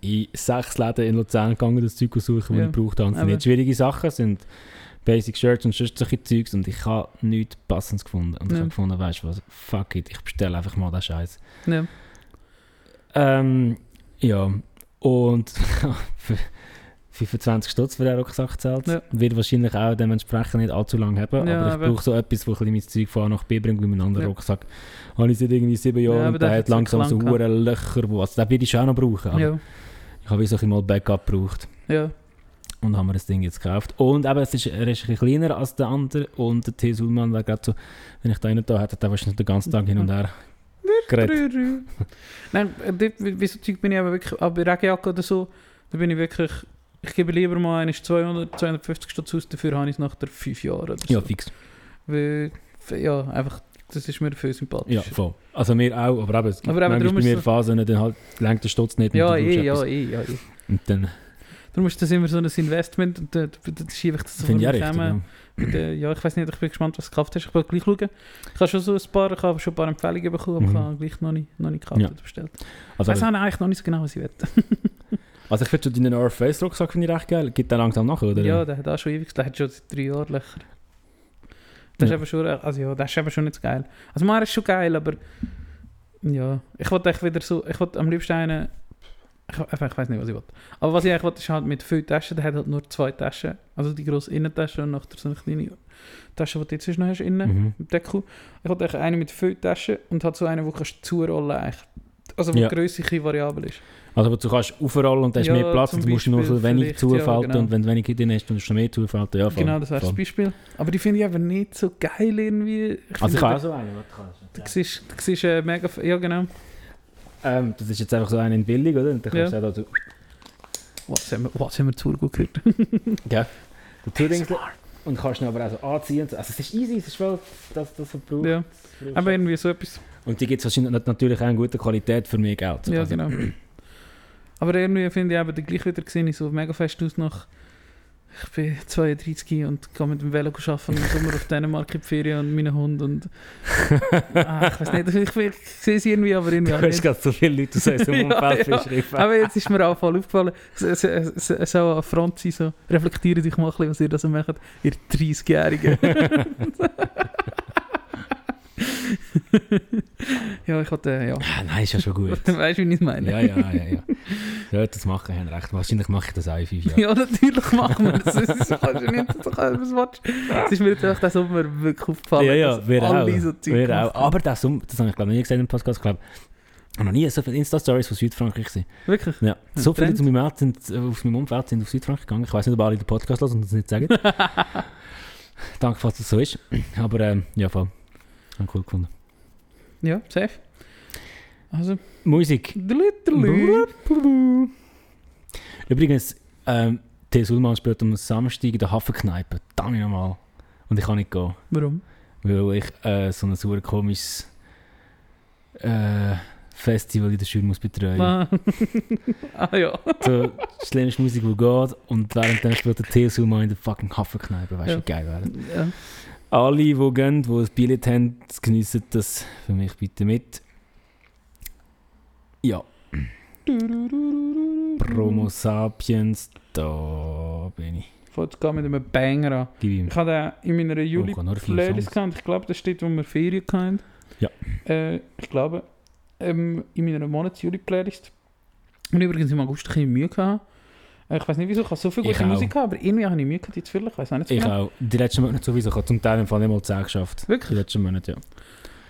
in sechs Läden in Luzern gegangen, das Zeug suchen, was Ja. ich gebraucht habe. Es sind nicht schwierige Sachen, sind Basic Shirts und sonst solche Zeugs und ich habe nichts Passendes gefunden. Und ich Ja. habe gefunden, weißt du was, fuck it, ich bestelle einfach mal den Scheiß. Ja. Ähm, ja, und 25 Stutz für den Rucksack gezahlt. Ja. Wird wahrscheinlich auch dementsprechend nicht allzu lange haben, Ja, aber ich brauche so etwas, wo bisschen mein Zeug von A nach B bringt, wie mein anderer Ja. Rucksack. Habe ich seit irgendwie sieben Jahren Ja, und der hat langsam so hure Löcher, wo, also den würde ich auch noch brauchen, Ja. ich habe so ein mal Backup gebraucht Ja. und haben wir das Ding jetzt gekauft. Und eben, es ist, er ist ein kleiner als der andere und der T. Sulman wäre gerade so, wenn ich da einen da hätte, der wahrscheinlich den ganzen Tag hin und her geredet. Nein, äh, wie so Zeug bin ich aber wirklich, aber bei Regenjacke oder so, da bin ich wirklich, ich gebe lieber mal eines 200, 250 Stutz aus, dafür habe ich es nach der 5 Jahren so. Ja, fix. Weil, ja, einfach, das ist mir viel sympathisch. Ja, voll. Also mir auch, aber eben, es gibt Aber eben, manchmal bei mir so- Phasen, dann halt lenkt der Stutz nicht ja, eh, ja, eh, ja, eh. Und dann Darum ist das immer so ein Investment und dann schiebe ich das so vor richtig. zusammen. Ja. Mit, äh, ja, ich weiß nicht, ich bin gespannt, was du gekauft hast. Ich will gleich schauen. Ich habe schon so ein paar, ich habe schon ein paar Empfehlungen bekommen, aber Mhm. ich habe gleich noch nicht, noch nicht gekauft Ja. bestellt. Also, Ich weiß eigentlich noch nicht so genau, was ich will. also ich finde schon deinen North Face Rucksack finde ich recht geil. Gibt der langsam nach, oder? Ja, der hat auch schon ewig, der hat schon seit drei Jahren Löcher. Das Ja. ist aber schon, also ja, das ist aber schon nicht so geil. Also Mar ist schon geil, aber ja, ich wollte echt wieder so, ich wollte am liebsten einen, ich, ich weiß nicht, was ich wollte. Aber was ich eigentlich wollte, ist halt mit vielen Taschen, der hat halt nur zwei Taschen, also die grosse Innentasche und nachher so eine kleine Tasche, die du jetzt noch hast, innen, Mhm. im Deckel. Ich wollte eigentlich eine mit vielen Taschen und halt so eine, wo kannst du zurollen eigentlich. Also wo Ja. die Grösse ein variabel ist. Also, du kannst aufrollen und hast Ja, mehr Platz und du musst nur so wenig vielleicht, ja, zufalten genau. und wenn du wenig drin hast, dann musst du mehr zufalten. Ja, voll, genau, das wäre das voll. Beispiel. Aber die finde ich aber nicht so geil irgendwie. Ich Also ich habe auch so einen, kannst du- siehst, du siehst äh, mega... Ja, genau. Ähm, das ist jetzt einfach so einer in billig, oder? Und dann kannst du auch so... Was haben wir, was haben wir zu gut gehört? Ja. Du tust und kannst ihn aber auch so anziehen. Also es ist easy, es ist voll, dass das so braucht. ja, aber irgendwie so etwas. Und die gibt es wahrscheinlich nat- natürlich auch in guter Qualität für mehr Geld. Ja, Also, genau. Aber irgendwie finde ich eben den gleich wieder gesehen, ich so mega fest aus nach... Ich bin 32 und gehe mit dem Velo arbeiten im Sommer auf Dänemark in die Ferien und meinen Hund und... ah, ich weiß nicht, ich, ich, ich sehe es irgendwie, aber irgendwie auch Du hast nicht. gerade so viele Leute aus unserem Ja, Umfeld ja. beschrieben. Aber jetzt ist mir auch voll aufgefallen, es, es, es, es soll eine Front sein, so, reflektieren dich mal ein bisschen, was ihr da so macht, ihr 30-Jährigen. ja, ich hatte, ja, Ah, Nein, ist ja schon gut. weißt du, wie ich es meine? ja, ja, ja, ja. Ja, das machen haben recht. Wahrscheinlich mache ich das auch in fünf Jahren. Ja, natürlich machen wir das. Das ist, kannst du nicht so was willst. Es ist mir jetzt einfach der Sommer wirklich aufgefallen. Ja, ja, wir auch. alle so Zeug Wir auch. Aber das, das habe ich glaube nie gesehen im Podcast. Ich glaube, ich noch nie so viele Insta-Stories von Südfrankreich gesehen. Wirklich? Ja. So viele zu meinem Ort sind, äh, aus meinem Umfeld sind auf Südfrankreich gegangen. Ich weiß nicht, ob alle den Podcast hören und das nicht sagen. Danke, falls das so ist. Aber ähm, ja, voll. Ich cool gefunden. Ja, safe. Also, Musik. Übrigens, ähm, T. Sulman spielt am Samstag in der Hafenkneipe. Dann nochmal. Und ich kann nicht gehen. Warum? Weil ich äh, so ein super komisches äh, Festival in der Schule muss betreuen. Ah. ah ja. so schlimmste Musik, die geht. Und währenddem spielt der TSU mal in der fucking Hafenkneipe. Weißt du, Ja. wie geil wäre? ja. Alle, die gehen, die ein Billett haben, geniessen das für mich bitte mit. Ja, Promo Sapiens, da bin ich. Fängt mit einem Banger an. Ich habe den in meiner Oh, Juli-Playlist gehabt. Ich glaube, das steht, wo wir Ferien hatten. Ja. Äh, ich glaube, ähm, in meiner Monats-Juli-Playlist. Und übrigens im August ein bisschen Mühe gehabt. Ich weiß nicht wieso, ich habe so viel Ich gute auch. Musik gehabt, aber irgendwie habe ich Mühe gehabt, die zu füllen. Ich weiß auch nicht Ich genau. auch. Die letzten Monate sowieso. Ich habe zum Teil im Fall nicht mal 10 geschafft. Die Wirklich? letzten Monate, ja.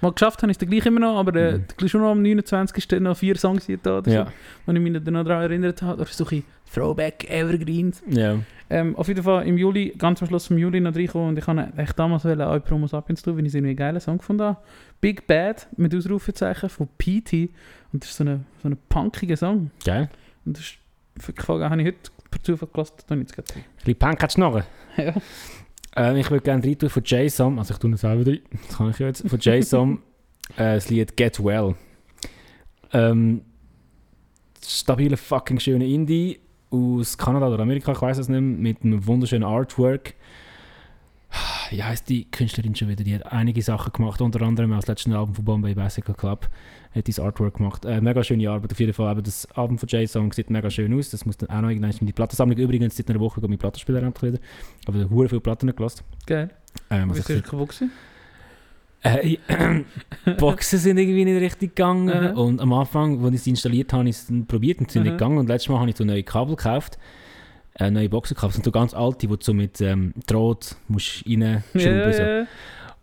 Mal geschafft habe ich es dann gleich immer noch, aber äh, Mhm. schon noch am 29. noch vier Songs hier da oder Ja. so, wo ich mich dann noch daran erinnert habe. Oder so ein bisschen Throwback Evergreens. Ja. Ähm, auf jeden Fall im Juli, ganz am Schluss im Juli noch reinkommen und ich habe echt damals wollen, auch Promo Sapiens tun, weil ich irgendwie einen geilen Song gefunden habe. Big Bad mit Ausrufezeichen von PT und das ist so ein so eine punkiger Song. Geil. Und das ist Frage, habe ich heute per Zufall gelassen, da jetzt gerade Ein bisschen Punk hat noch. Ja. Ähm, ich würde gerne rein tun von Jason, also ich tue es selber rein, das kann ich ja jetzt, von Jason, äh, das Lied Get Well. Ähm, stabile fucking schöne Indie aus Kanada oder Amerika, ich weiß es nicht mehr, mit einem wunderschönen Artwork. Wie heisst die Künstlerin schon wieder? Die hat einige Sachen gemacht, unter anderem auch das letzte Album von Bombay Bicycle Club hat dieses Artwork gemacht. Äh, mega schöne Arbeit auf jeden Fall. Aber das Album von J-Song sieht mega schön aus. Das muss dann auch noch irgendwann in die Plattensammlung. Übrigens, seit einer Woche geht mein Plattenspieler endlich wieder. Aber ich habe viele Platten gelassen. Geil. Ähm, Wie also ist ich, das kaputt gewesen? äh, Boxen sind irgendwie nicht richtig gegangen. Aha. Und am Anfang, als ich sie installiert habe, habe ich es probiert und sie sind Aha. nicht gegangen. Und letztes Mal habe ich so neue Kabel gekauft. Äh, neue Boxen gekauft. Das sind so ganz alte, die du so mit ähm, Draht musst reinschrauben so. Ja,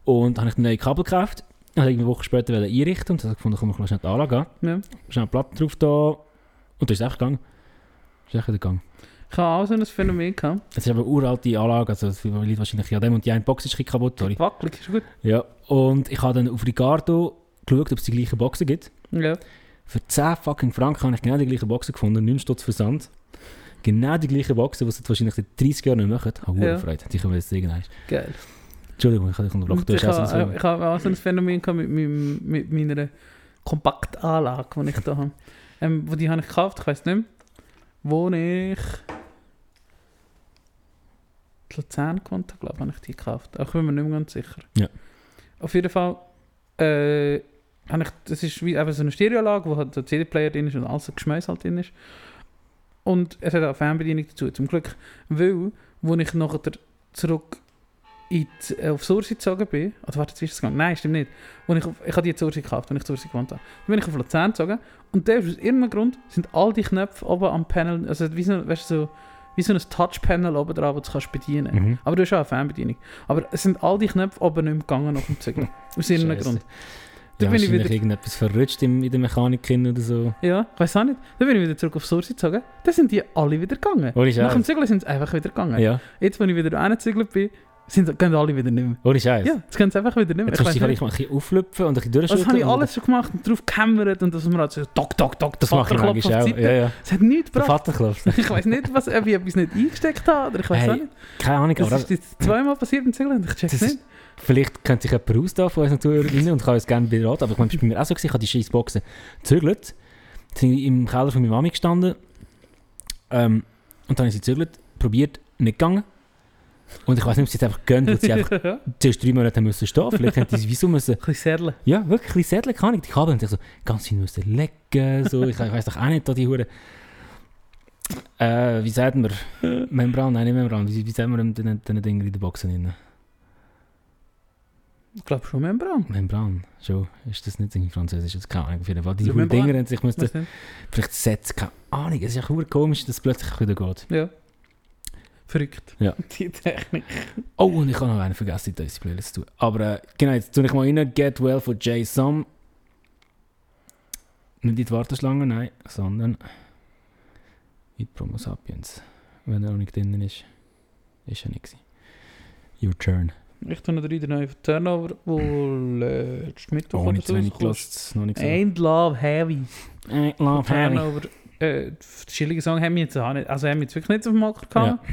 Und habe ich neue Kabel gekauft. Habe ich eine Woche später einrichten und habe gefunden, komm, ich schnell die Anlage an. ja. Schnell eine Platte drauf da. Und das ist einfach gegangen. Das ist echt gegangen. Ich habe auch so ein Phänomen gehabt. Es ist aber eine uralte Anlage, also es liegt wahrscheinlich an dem und die eine Box ist ein kaputt, sorry. Wackelig, ist gut. Ja, und ich habe dann auf Ricardo geschaut, ob es die gleichen Boxen gibt. Ja. Für 10 fucking Franken habe ich genau die gleichen Boxen gefunden, 9 Stutz Versand. Genau die gleichen Boxen, die sie wahrscheinlich seit 30 Jahren nicht machen. Ich habe Ja. Freude, die können wir jetzt irgendwann. Geil. Entschuldigung, ich habe dich unterbrochen. Ich habe ich habe auch so ein Phänomen gehabt mit, meinem, mit meiner Kompaktanlage, die ich da habe. Ähm, wo die habe ich gekauft, ich weiß nicht mehr. Wo ich in Luzern gewohnt habe, glaube ich, habe ich die gekauft. Auch bin mir nicht mehr ganz sicher. Ja. Auf jeden Fall, äh, habe ich, das ist wie eben so eine Stereoanlage, wo halt der CD-Player drin ist und alles Geschmäus halt drin ist. Und es hat auch eine Fernbedienung dazu, zum Glück. Weil, wo ich nachher zurück in die, äh, auf Sursi gezogen bin, oder warte, jetzt ist es gegangen, nein, stimmt nicht. Wo ich, ich habe die Sursi gekauft, als ich Sursi gewohnt habe. Dann bin ich auf Luzern gezogen und der ist aus irgendeinem Grund sind all die Knöpfe oben am Panel, also wie so, weißt du, so, wie so ein Touch-Panel oben drauf, das du kannst bedienen Mhm. Aber du hast auch eine Fernbedienung. Aber es sind all die Knöpfe oben nicht mehr gegangen auf dem Zügel. Aus irgendeinem Scheisse. Grund. Ja, Da bin ich wieder- irgendetwas verrutscht in, in der Mechanik oder so. Ja, ich weiß auch nicht. Dann bin ich wieder zurück auf Sursi gezogen. Dann sind die alle wieder gegangen. Ohne Nach dem Scheiß. Zügel sind sie einfach wieder gegangen. Ja, Jetzt, wenn ich wieder reingezügelt bin, sind, gehen alle wieder nicht mehr. ohne Scheiß. Ja, jetzt gehen sie einfach wieder nicht mehr. Jetzt Ich kannst du dich nicht. vielleicht mal ein bisschen auflüpfen und ein bisschen durchschütteln. Das habe ich alles schon gemacht und drauf gekämmert und dass man halt so tok, tok, tok, Das mache ich manchmal auch. Ja, ja. Es hat nichts gebracht. Ich weiß nicht, was, ob ich etwas nicht eingesteckt habe oder ich weiß Hey, auch nicht. Keine Ahnung, Das aber ist jetzt zweimal passiert im Zügel und ich check's nicht. Vielleicht könnte sich jemand ausdauern von unseren Zuhörerinnen und kann uns gerne beraten. Aber ich meine, es war bei mir auch so, gewesen, ich habe die scheiß Boxen gezügelt. Dann sind im Keller von meiner Mami gestanden. Ähm, und dann habe ich sie gezügelt, probiert, nicht gegangen. Und ich weiß nicht, ob sie jetzt einfach gönnt, weil sie einfach ja. zuerst drei Monate müssen stehen. Vielleicht hätte sie wieso müssen. Ein bisschen serlen. Ja, wirklich, ein bisschen Sättel kann ich. Die Kabel haben sich so ganz viel müssen legen. So. Ich, ich weiß doch auch nicht, da die Hure. Äh, wie sagt man? Membran? Nein, nicht Membran. Wie, wie sagt man den, den Dingen in den Boxen drin? Ich glaube schon Membran. Membran, schon. Ist das nicht irgendwie Französisch? Das keine Ahnung. Auf jeden Fall. Die Ja, Hure Membran. Dinger haben sich müssen, vielleicht setzen. Keine Ahnung. Es ist ja komisch, dass es plötzlich wieder geht. Ja. Verrückt. Ja. Die Technik. Oh, und ich habe noch einen vergessen, in diese Playlist zu tun. Aber äh, genau, jetzt tue ich mal rein. Get Well von Jay. Nicht in die Warteschlange, nein, sondern in Promo Sapiens. Wenn er noch nicht drin ist, ist er nicht. Your turn. Ich tue noch rein den neuen Turnover, wo letzten Mittwoch Oh, oder so gelassen, noch nicht. Ain't Love Heavy. Ain't love Harry. Turnover. Äh, der chillige Song haben wir jetzt auch nicht, also haben wir jetzt wirklich nicht auf dem Markt gehabt.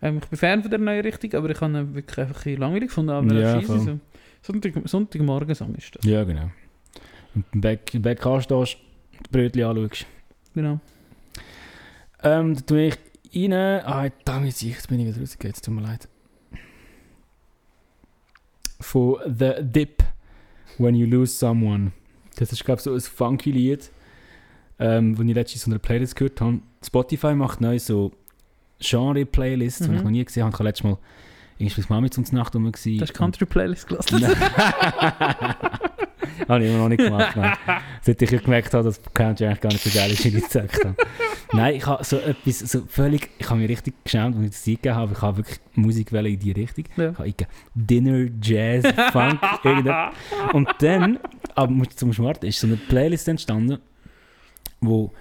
Ähm, ich bin Fan von der neuen Richtung, aber ich habe ihn wirklich einfach ein langweilig gefunden. Aber Ja, ja, so. Sonntag, Sonntagmorgen-Song ist das. Ja, genau. Und im Back, Back anstehst, die Brötchen anschaust. Genau. Ähm, da tue ich rein. Ah, damit jetzt bin ich wieder rausgegangen, es tut mir leid. Von The Dip, When You Lose Someone. Das ist, glaube ich, so ein funky Lied, ähm, ich letztens in einer Playlist gehört habe. Spotify macht neu so Genre-Playlists, die Mhm. ich noch nie gesehen habe. Ich habe letztes Mal irgendwie mit Mami zum Nacht rum. Das ist Country-Playlist gelassen. Habe ich immer noch nicht gemacht. Nein. Seit ich gemerkt habe, dass Country eigentlich gar nicht so geil ist, wie ich gesagt habe. Nein, ich habe so etwas, so völlig, ich habe mich richtig geschämt, als ich das eingegeben habe. Ich habe wirklich Musik in die Richtung. Ja. Ich habe eingegeben, Dinner, Jazz, Funk, irgendetwas. Und dann, aber zum Schwarten, ist so eine Playlist entstanden, wo,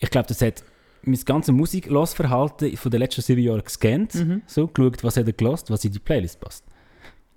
ich glaube, das hat mein ganzes Musiklosverhalten von den letzten sieben Jahren gescannt, Mhm. so geschaut, was hat er gelost, was in die Playlist passt.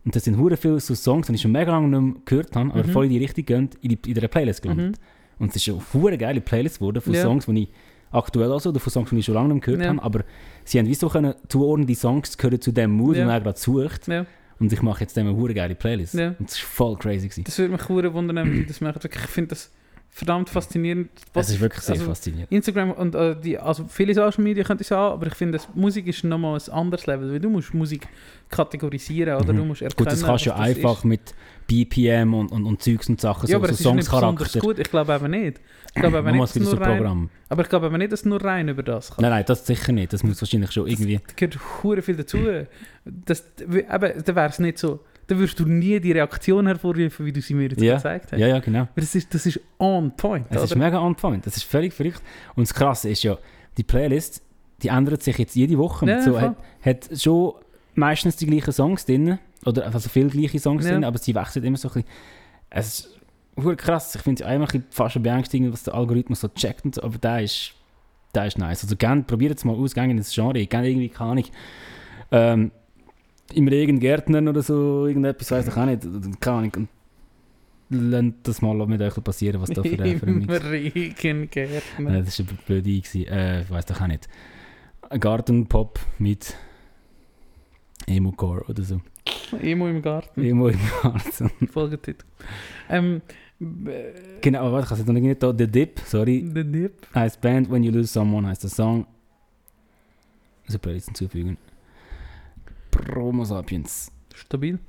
Und das sind hure viele so Songs, die ich schon mega lange nicht mehr gehört habe, aber Mhm. voll in die Richtung gehen, in, die, in der Playlist gelandet. Mhm. Und es ist schon eine hure geile Playlist geworden von Ja. Songs, die ich aktuell also oder von Songs, die ich schon lange nicht mehr gehört Ja. habe, aber sie haben wie so können zuordnen, die Songs gehören zu dem Mood, Ja. den er gerade sucht. Ja. Und ich mache jetzt dem eine hure geile Playlist. Ja. Und das war voll crazy. Gewesen. Das würde mich hure wundern, wenn die das machen. Ich finde das verdammt faszinierend. Das ist wirklich sehr also, faszinierend. Instagram und äh, die, also viele Social Media könnte ich sagen, aber ich finde, das- Musik ist nochmal ein anderes Level, weil du musst Musik kategorisieren oder Mhm. du musst erkennen, Gut, das kannst du ja was das einfach ist. mit BPM und, und, und Zeugs und Sachen, Ja, so, aber so es ist nicht besonders Songscharakter. gut. Ich glaube eben nicht. Ich glaube eben nicht, es nur rein, Programm. aber ich glaube eben nicht, dass es nur rein über das kann. Nein, nein, das sicher nicht. Das muss wahrscheinlich schon irgendwie... Da gehört viel dazu. Das, eben, dann wäre es nicht so, dann würdest du nie die Reaktion hervorrufen, wie du sie mir jetzt Ja. gezeigt hast. Ja, ja, genau. Aber Das ist, das ist on point. Es ist mega on point. Das ist völlig verrückt. Und das Krasse ist ja, die Playlist, die ändert sich jetzt jede Woche. Ja, so, hat, hat schon meistens die gleichen Songs drin. Oder also viele gleiche Songs Ja. drin, aber sie wechseln immer so ein bisschen. Es ist verdammt krass. Ich finde es einmal ein bisschen fast beängstigend, was der Algorithmus so checkt. Und so, aber der ist, der ist nice. Also probiert es mal aus, gehen in das Genre. Gerne irgendwie, keine Ahnung, ähm, im Regen Gärtnern oder so, irgendetwas, weiß ich auch nicht. Keine Ahnung. Lasst das mal mit euch passieren, was da für, ein Im Mix Regengärtner. Nein, das war eine blöde Idee. gewesen. Äh, ich weiß doch auch nicht. Ein Gartenpop mit Emo-Core oder so. Emo im Garten. Emo im Garten. Folgetitel. Ähm, äh, genau, aber warte, ich habe es noch nicht da. The Dip, sorry. The Dip. Heißt Band When You Lose Someone, heißt der Song. Also Playlist hinzufügen. Promo Sapiens. Stabil.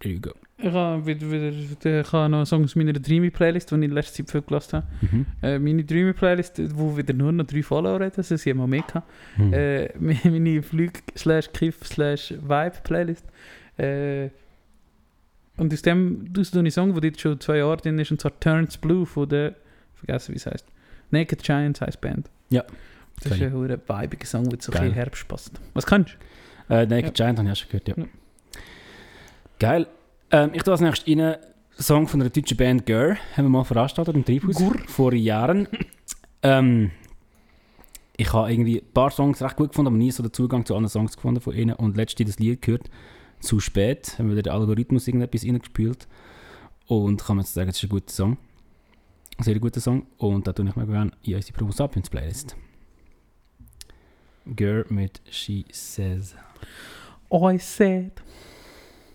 There you go. Ich habe wieder, wieder, ich habe noch einen Song aus meiner Dreamy-Playlist, die ich in letzter Zeit viel gelassen habe. Mhm. Äh, meine Dreamy-Playlist, wo wieder nur noch drei Follower hat, also sie haben mal mehr gehabt. Mhm. Äh, meine Flug slash Kiff slash Vibe Playlist. Äh, und aus dem aus so einen Song, der jetzt schon zwei Jahre drin ist, und zwar Turns Blue von der, vergessen wie es heißt, Naked Giants heißt Band. Ja. Das ist ein hure weibiger Song, der so ein Geil. bisschen Herbst passt. Was kannst Äh, Naked Giant habe ich schon gehört, ja. Ja. Geil. Ähm, ich tue als nächstes rein einen Song von einer deutschen Band Gör. Haben wir mal veranstaltet im Treibhaus. Gur. Vor Jahren. ähm, ich habe irgendwie ein paar Songs recht gut gefunden, aber nie so den Zugang zu allen Songs gefunden von ihnen. Und letztens das Lied gehört, «Zu spät», haben wir den Algorithmus irgendetwas reingespült. Und kann man jetzt sagen, es ist ein guter Song. Ein sehr guter Song. Und da tue ich mir gerne in unsere Promo Sapiens Playlist. Gör mit «She Says». du? I said.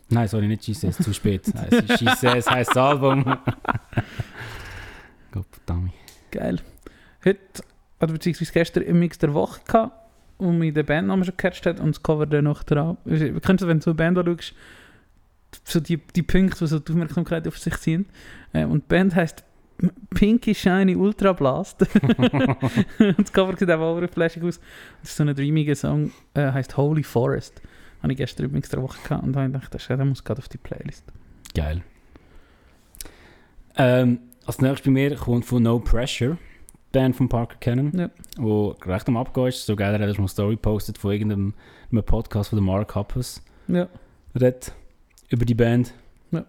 Nein, sorry, nicht She Says, zu spät. Nein, She Says heisst das Album. Gott verdammt. Geil. Heute, oder beziehungsweise gestern im Mix der Woche gehabt, wo mich der Bandname schon gecatcht hat und das Cover dann noch dran. Du kennst, wenn du so eine Band anschaust, so die, die Punkte, die so die Aufmerksamkeit auf sich ziehen. Äh, und die Band heisst Pinky Shiny Ultra Blast. und das Cover sieht auch overflashig aus. Das ist so ein dreamiger Song, äh, heißt Holy Forest. Habe ich gestern Mix der Woche gehabt und habe gedacht, das- der muss gerade auf die Playlist. Geil. Ähm, als nächstes bei mir kommt von No Pressure, Band von Parker Cannon, Ja. wo recht am Abgehen ist. So geil, er hat eine Story postet von irgendeinem einem Podcast von Mark Hoppus. Ja. Redet über die Band. Ja.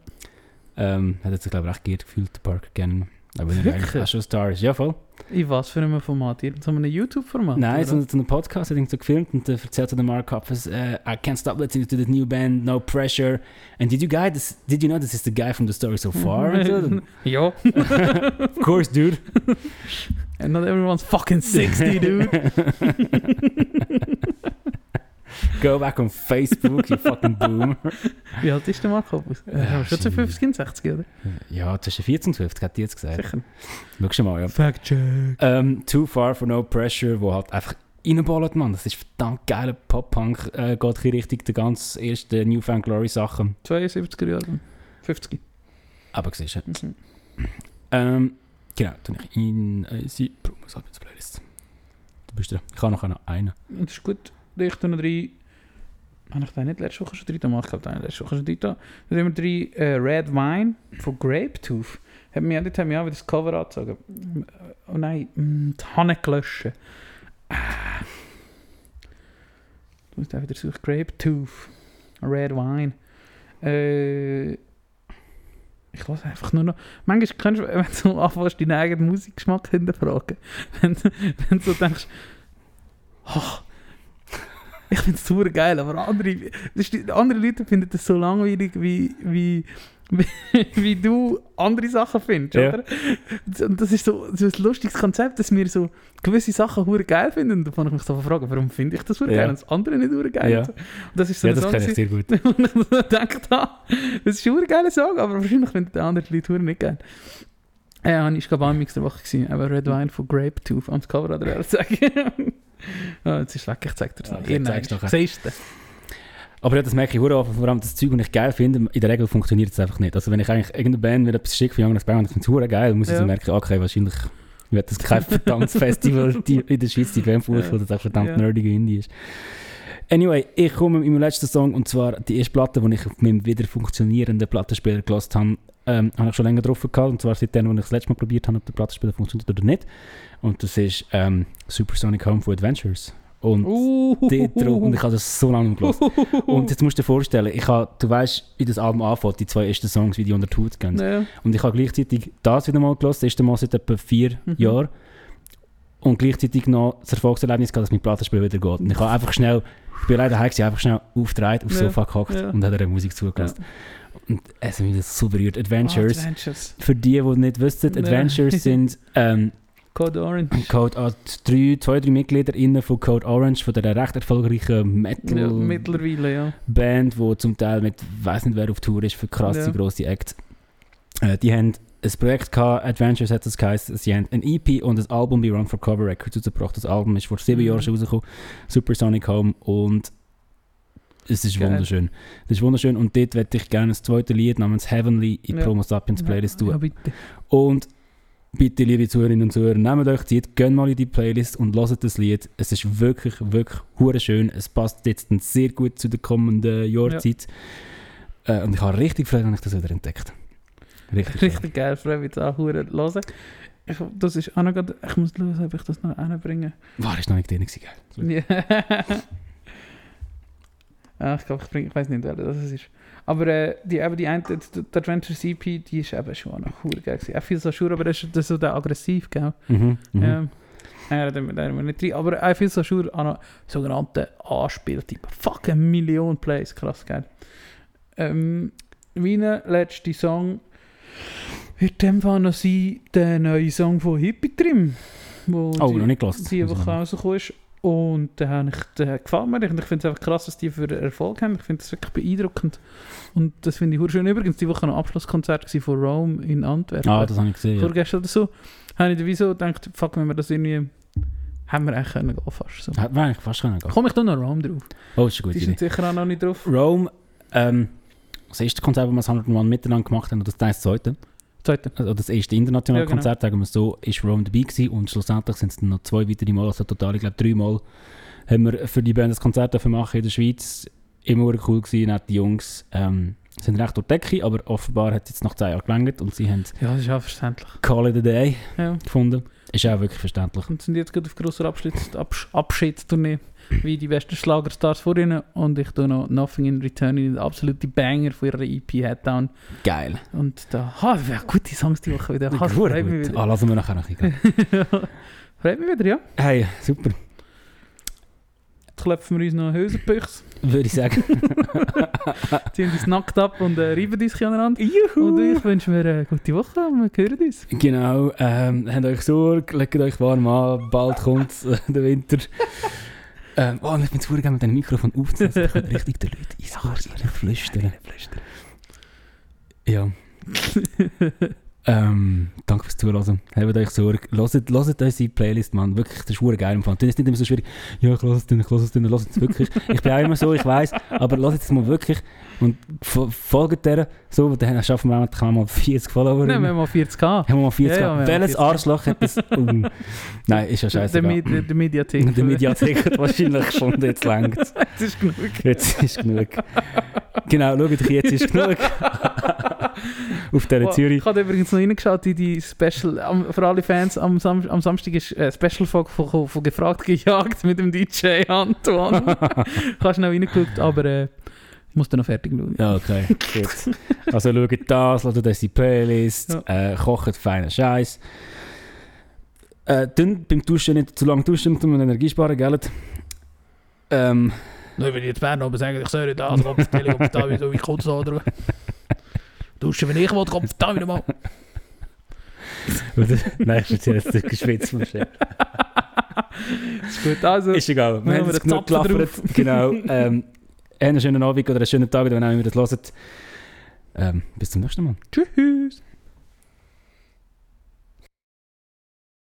Ähm, hat sich, glaube ich, recht geehrt gefühlt, der Parker Cannon. Wenn er Wirklich? eigentlich auch schon ein Star ist. Ja, voll. In was für einem Format? In so einem YouTube-Format? Nein, so, einen Podcast hat er so gefilmt und äh, erzählt der Mark Hoppus, äh, I can't stop listening to the new band, No Pressure. And did you guys, did you know this is the guy from the story so far? Ja. of course, dude. And not everyone's fucking 60, dude. Go back on Facebook, you fucking boomer. Wie alt ist der Marco? Äh, Ja, schon zu shit. 50, 60, oder? Ja, zwischen 14 und 50, hat die jetzt gesagt. Sicher. Schau mal, ja. Fact check. Ähm, Too Far for No Pressure, wo halt einfach reinballert, man. Das ist verdammt geiler Pop-Punk. Äh, geht in Richtung der ganz ersten New Found Glory Sachen. 72er Jahre. 50. Aber siehst du. Mhm. Ähm, genau, tue ich in unsere Promos ab ins Playlist. Du bist dran. Ich habe noch einen. Das ist gut. Ich tue noch drei. Habe ich den nicht letzte Woche schon drin? gemacht? Ich glaube, den habe ich letzte Woche schon drin. Dann haben wir drei äh, Red Wine von Grapetooth. Haben wir dort haben wir auch wieder das Cover angezogen. Oh nein, mm, die Hanne gelöscht. Ah. Du musst auch wieder suchen. Grapetooth. Red Wine. Äh, ich lasse einfach nur noch. Manchmal kannst du, wenn du anfängst, deinen eigenen Musikgeschmack hinterfragen. Wenn, wenn du denkst, ach, ich finde es super geil, aber andere, andere Leute finden das so langweilig, wie, wie, wie, du andere Sachen findest, Ja. oder? Und das ist so, so ein lustiges Konzept, dass wir so gewisse Sachen hure geil finden. Und da fange ich mich so fragen, warum finde ich das hure Ja. geil und das andere nicht hure geil. Ja. Und das ist so ja, eine das Sache, kenne ich sehr gut. und ich gedacht habe, das ist ein geiler Song, aber wahrscheinlich finden die anderen Leute verdammt nicht geil. Ja, ich war am Mix der Woche, gewesen, aber Red Wine von Grape Tooth ans Cover hat er sagen. ah, jetzt ist weg, ich zeig dir das noch. Okay, zeig's Irgendwann. nachher. Siehst du? Aber ja, das merke ich oft, vor allem das Zeug, das ich geil finde, in der Regel funktioniert es einfach nicht. Also wenn ich eigentlich irgendeine Band mir etwas schicke von Young Band und ich finde es geil, muss ich Ja. so merken, okay, wahrscheinlich wird das kein verdammtes Festival die, in der Schweiz die Band vorführt, Ja. das auch verdammt Ja. nerdige Indie ist. Anyway, ich komme mit meinem letzten Song und zwar die erste Platte, die ich auf meinem wieder funktionierenden Plattenspieler gelassen habe, ähm, habe ich schon länger drauf gehabt und zwar seitdem, als ich das letzte Mal probiert habe, ob der Plattenspieler funktioniert oder nicht. Und das ist ähm, Supersonic Home for Adventures. Und und ich habe das so lange gelassen. Und jetzt musst du dir vorstellen, ich habe, du weißt, wie das Album anfängt, die zwei ersten Songs, wie die unter die Haut gehen. ja. Und ich habe gleichzeitig das wieder mal gelassen, das erste Mal seit etwa vier Mhm. Jahren. Und gleichzeitig noch das Erfolgserlebnis gehabt, dass mein Plattenspiel wieder geht. Und ich habe einfach schnell, ich bin leider heim, einfach schnell aufgedreht, aufs Ja. Sofa gehockt Ja. und habe der Musik zugelassen. Und es mich das so berührt. Adventures, Ah, Adventures. für die, die nicht wissen, Ja. Adventures sind ähm, Code Orange. Code, ah, drei, zwei, drei Mitglieder innen von Code Orange, von der recht erfolgreichen Ja, Metal mittlerweile, ja. Band, die zum Teil mit weiß nicht wer auf Tour ist für krasse Ja. grosse Acts. Äh, die haben ein Projekt gehabt, Adventures hat es geheißen. Sie haben ein EP und ein Album bei Run for Cover Records rausgebracht. Das Album ist vor sieben Mhm. Jahren schon rausgekommen, Supersonic Home und es ist Geil. wunderschön. Das ist wunderschön und dort möchte ich gerne das zweite Lied namens Heavenly in Ja. Promo Sapiens Playlist tun. Ja, bitte. Und bitte, liebe Zuhörerinnen und Zuhörer, nehmt euch Zeit, geht mal in die Playlist und hört das Lied. Es ist wirklich, wirklich hure schön. Es passt jetzt sehr gut zu der kommenden Jahrzeit. Äh, und ich habe richtig Freude, wenn ich das wieder entdeckt Richtig. Richtig geil, freue mich auch hure hören. Ich, das ist auch noch grad, ich muss schauen, ob ich das noch hinbringe. War ist noch nicht drin gell? Ja. ah, ich glaube, ich, ich weiß nicht, wer das ist. Aber äh, die, eben die, eine, die, die Adventure CP, die ist eben schon noch hure geil gewesen. Auch viel so schur, aber das ist, das ist so der aggressiv, gell? Mhm. Mhm. Ja. Ja, da haben wir nicht drin. Aber auch viel so schur an sogenannten Anspieltyp. Fuck, eine Million Plays, krass geil. Ähm, mein letzter Song wird in dem Fall noch sein, der neue Song von Hippie Trim. Wo Oh, die- noch nicht gelassen. die Woche rausgekommen ist. Und den, habe ich, den gefällt mir. Und ich finde es einfach krass, dass die für Erfolg haben. Ich finde es wirklich beeindruckend. Und das finde ich schön. Übrigens, die Woche noch ein Abschlusskonzert von Rome in Antwerpen. Ah, das habe ich gesehen. Ja. Vorgestern oder so. Habe ich dann wieso gedacht, fuck, wenn wir das irgendwie... Haben wir eigentlich können gehen fast so. Hätte man eigentlich fast können gehen. Komme ich da noch Rome drauf? Oh, das ist eine Die sind sicher auch noch nicht drauf. Rome, ähm, das erste Konzert, das wir das 100 Mal miteinander gemacht haben, oder das zweite, Zweite. also das erste internationale Ja, genau. Konzert, sagen wir so, ist Rome dabei gewesen und schlussendlich sind es dann noch zwei weitere Mal, also total, ich glaube drei Mal, haben wir für die Band das Konzert dürfen machen in der Schweiz. Immer cool gewesen, nette Jungs, ähm, sind recht durch die Decke, aber offenbar hat es jetzt nach zwei Jahren gelangt und sie haben Ja, das ist auch verständlich. Call it a Day Ja. gefunden. Ist auch wirklich verständlich. Und sind jetzt gerade auf grosser Abschieds Absch Abschiedstournee. Wie die besten Schlagerstars vor ihnen. Und ich tue noch Nothing in Return in den absoluten Banger von ihrer EP Headdown. Geil. Und da, ha, ja, gute Songs die Woche wieder. Ha, Gut, freut mich gut. wieder. Ah, lassen wir nachher noch ein freut mich wieder, ja. Hey, super, klopfen wir uns noch Hosenpüchs, würde ich sagen. ziehen uns nackt ab und äh, reiben uns aneinander. Juhu! Und ich wünsche mir eine gute Woche und wir hören uns. Genau, ähm, habt euch Sorge, legt euch warm an, bald kommt äh, der Winter. ähm, oh, und ich bin zu gerne mit dem Mikrofon aufzunehmen, ich kann richtig den Leuten ins Ohr flüstern. Ja. ähm, danke fürs Zuhören. Habt euch Sorge. Hört, unsere Playlist, Mann. Wirklich, das ist verdammt geil. Fall. Das ist nicht immer so schwierig. Ja, ich höre es dann, ich höre es dann, hört es wirklich. Ich bin auch immer so, ich weiß, aber hört es mal wirklich. Und fo- folgt der so, dann schaffen wir auch mal 40 Follower. Nein, wir haben mal 40k. Haben wir mal 40 Ja, ja, Welches 40. Arschloch hat das? Uh. Nein, ist ja Der, scheiße. Mi- der, der Mediathek. Der Mediathek hat wahrscheinlich schon jetzt längt. Das ist genug. Jetzt ist genug. Genau, schaut euch, jetzt ist genug. Auf dieser Wow, Zürich. Ich habe übrigens noch reingeschaut in die Special, am, für alle Fans, am, Sam am Samstag ist äh, Special-Folge von, von «Gefragt gejagt» mit dem DJ Antoine. Kannst noch reingeschaut, aber äh, Muss dann noch fertig schauen. Ja, okay. Gut. Also schaut das, ladet unsere Playlist, äh, kocht feinen Scheiß. Äh, dann beim Duschen nicht zu lange duschen, um Energie sparen, gell? Ähm, Nur wenn ich jetzt Bern oben sage, ich soll das, dann kommt die kommt da wieder wie kurz oder Duschen, wenn ich will, kommt da wieder mal. Nein, ich bin jetzt geschwitzt vom Chef. Ist gut, also. Ist egal, wir haben jetzt den genug gelaffert. Genau. Ähm, einen schönen Abend oder einen schönen Tag, wenn ihr das hört. Ähm, bis zum nächsten Mal. Tschüss.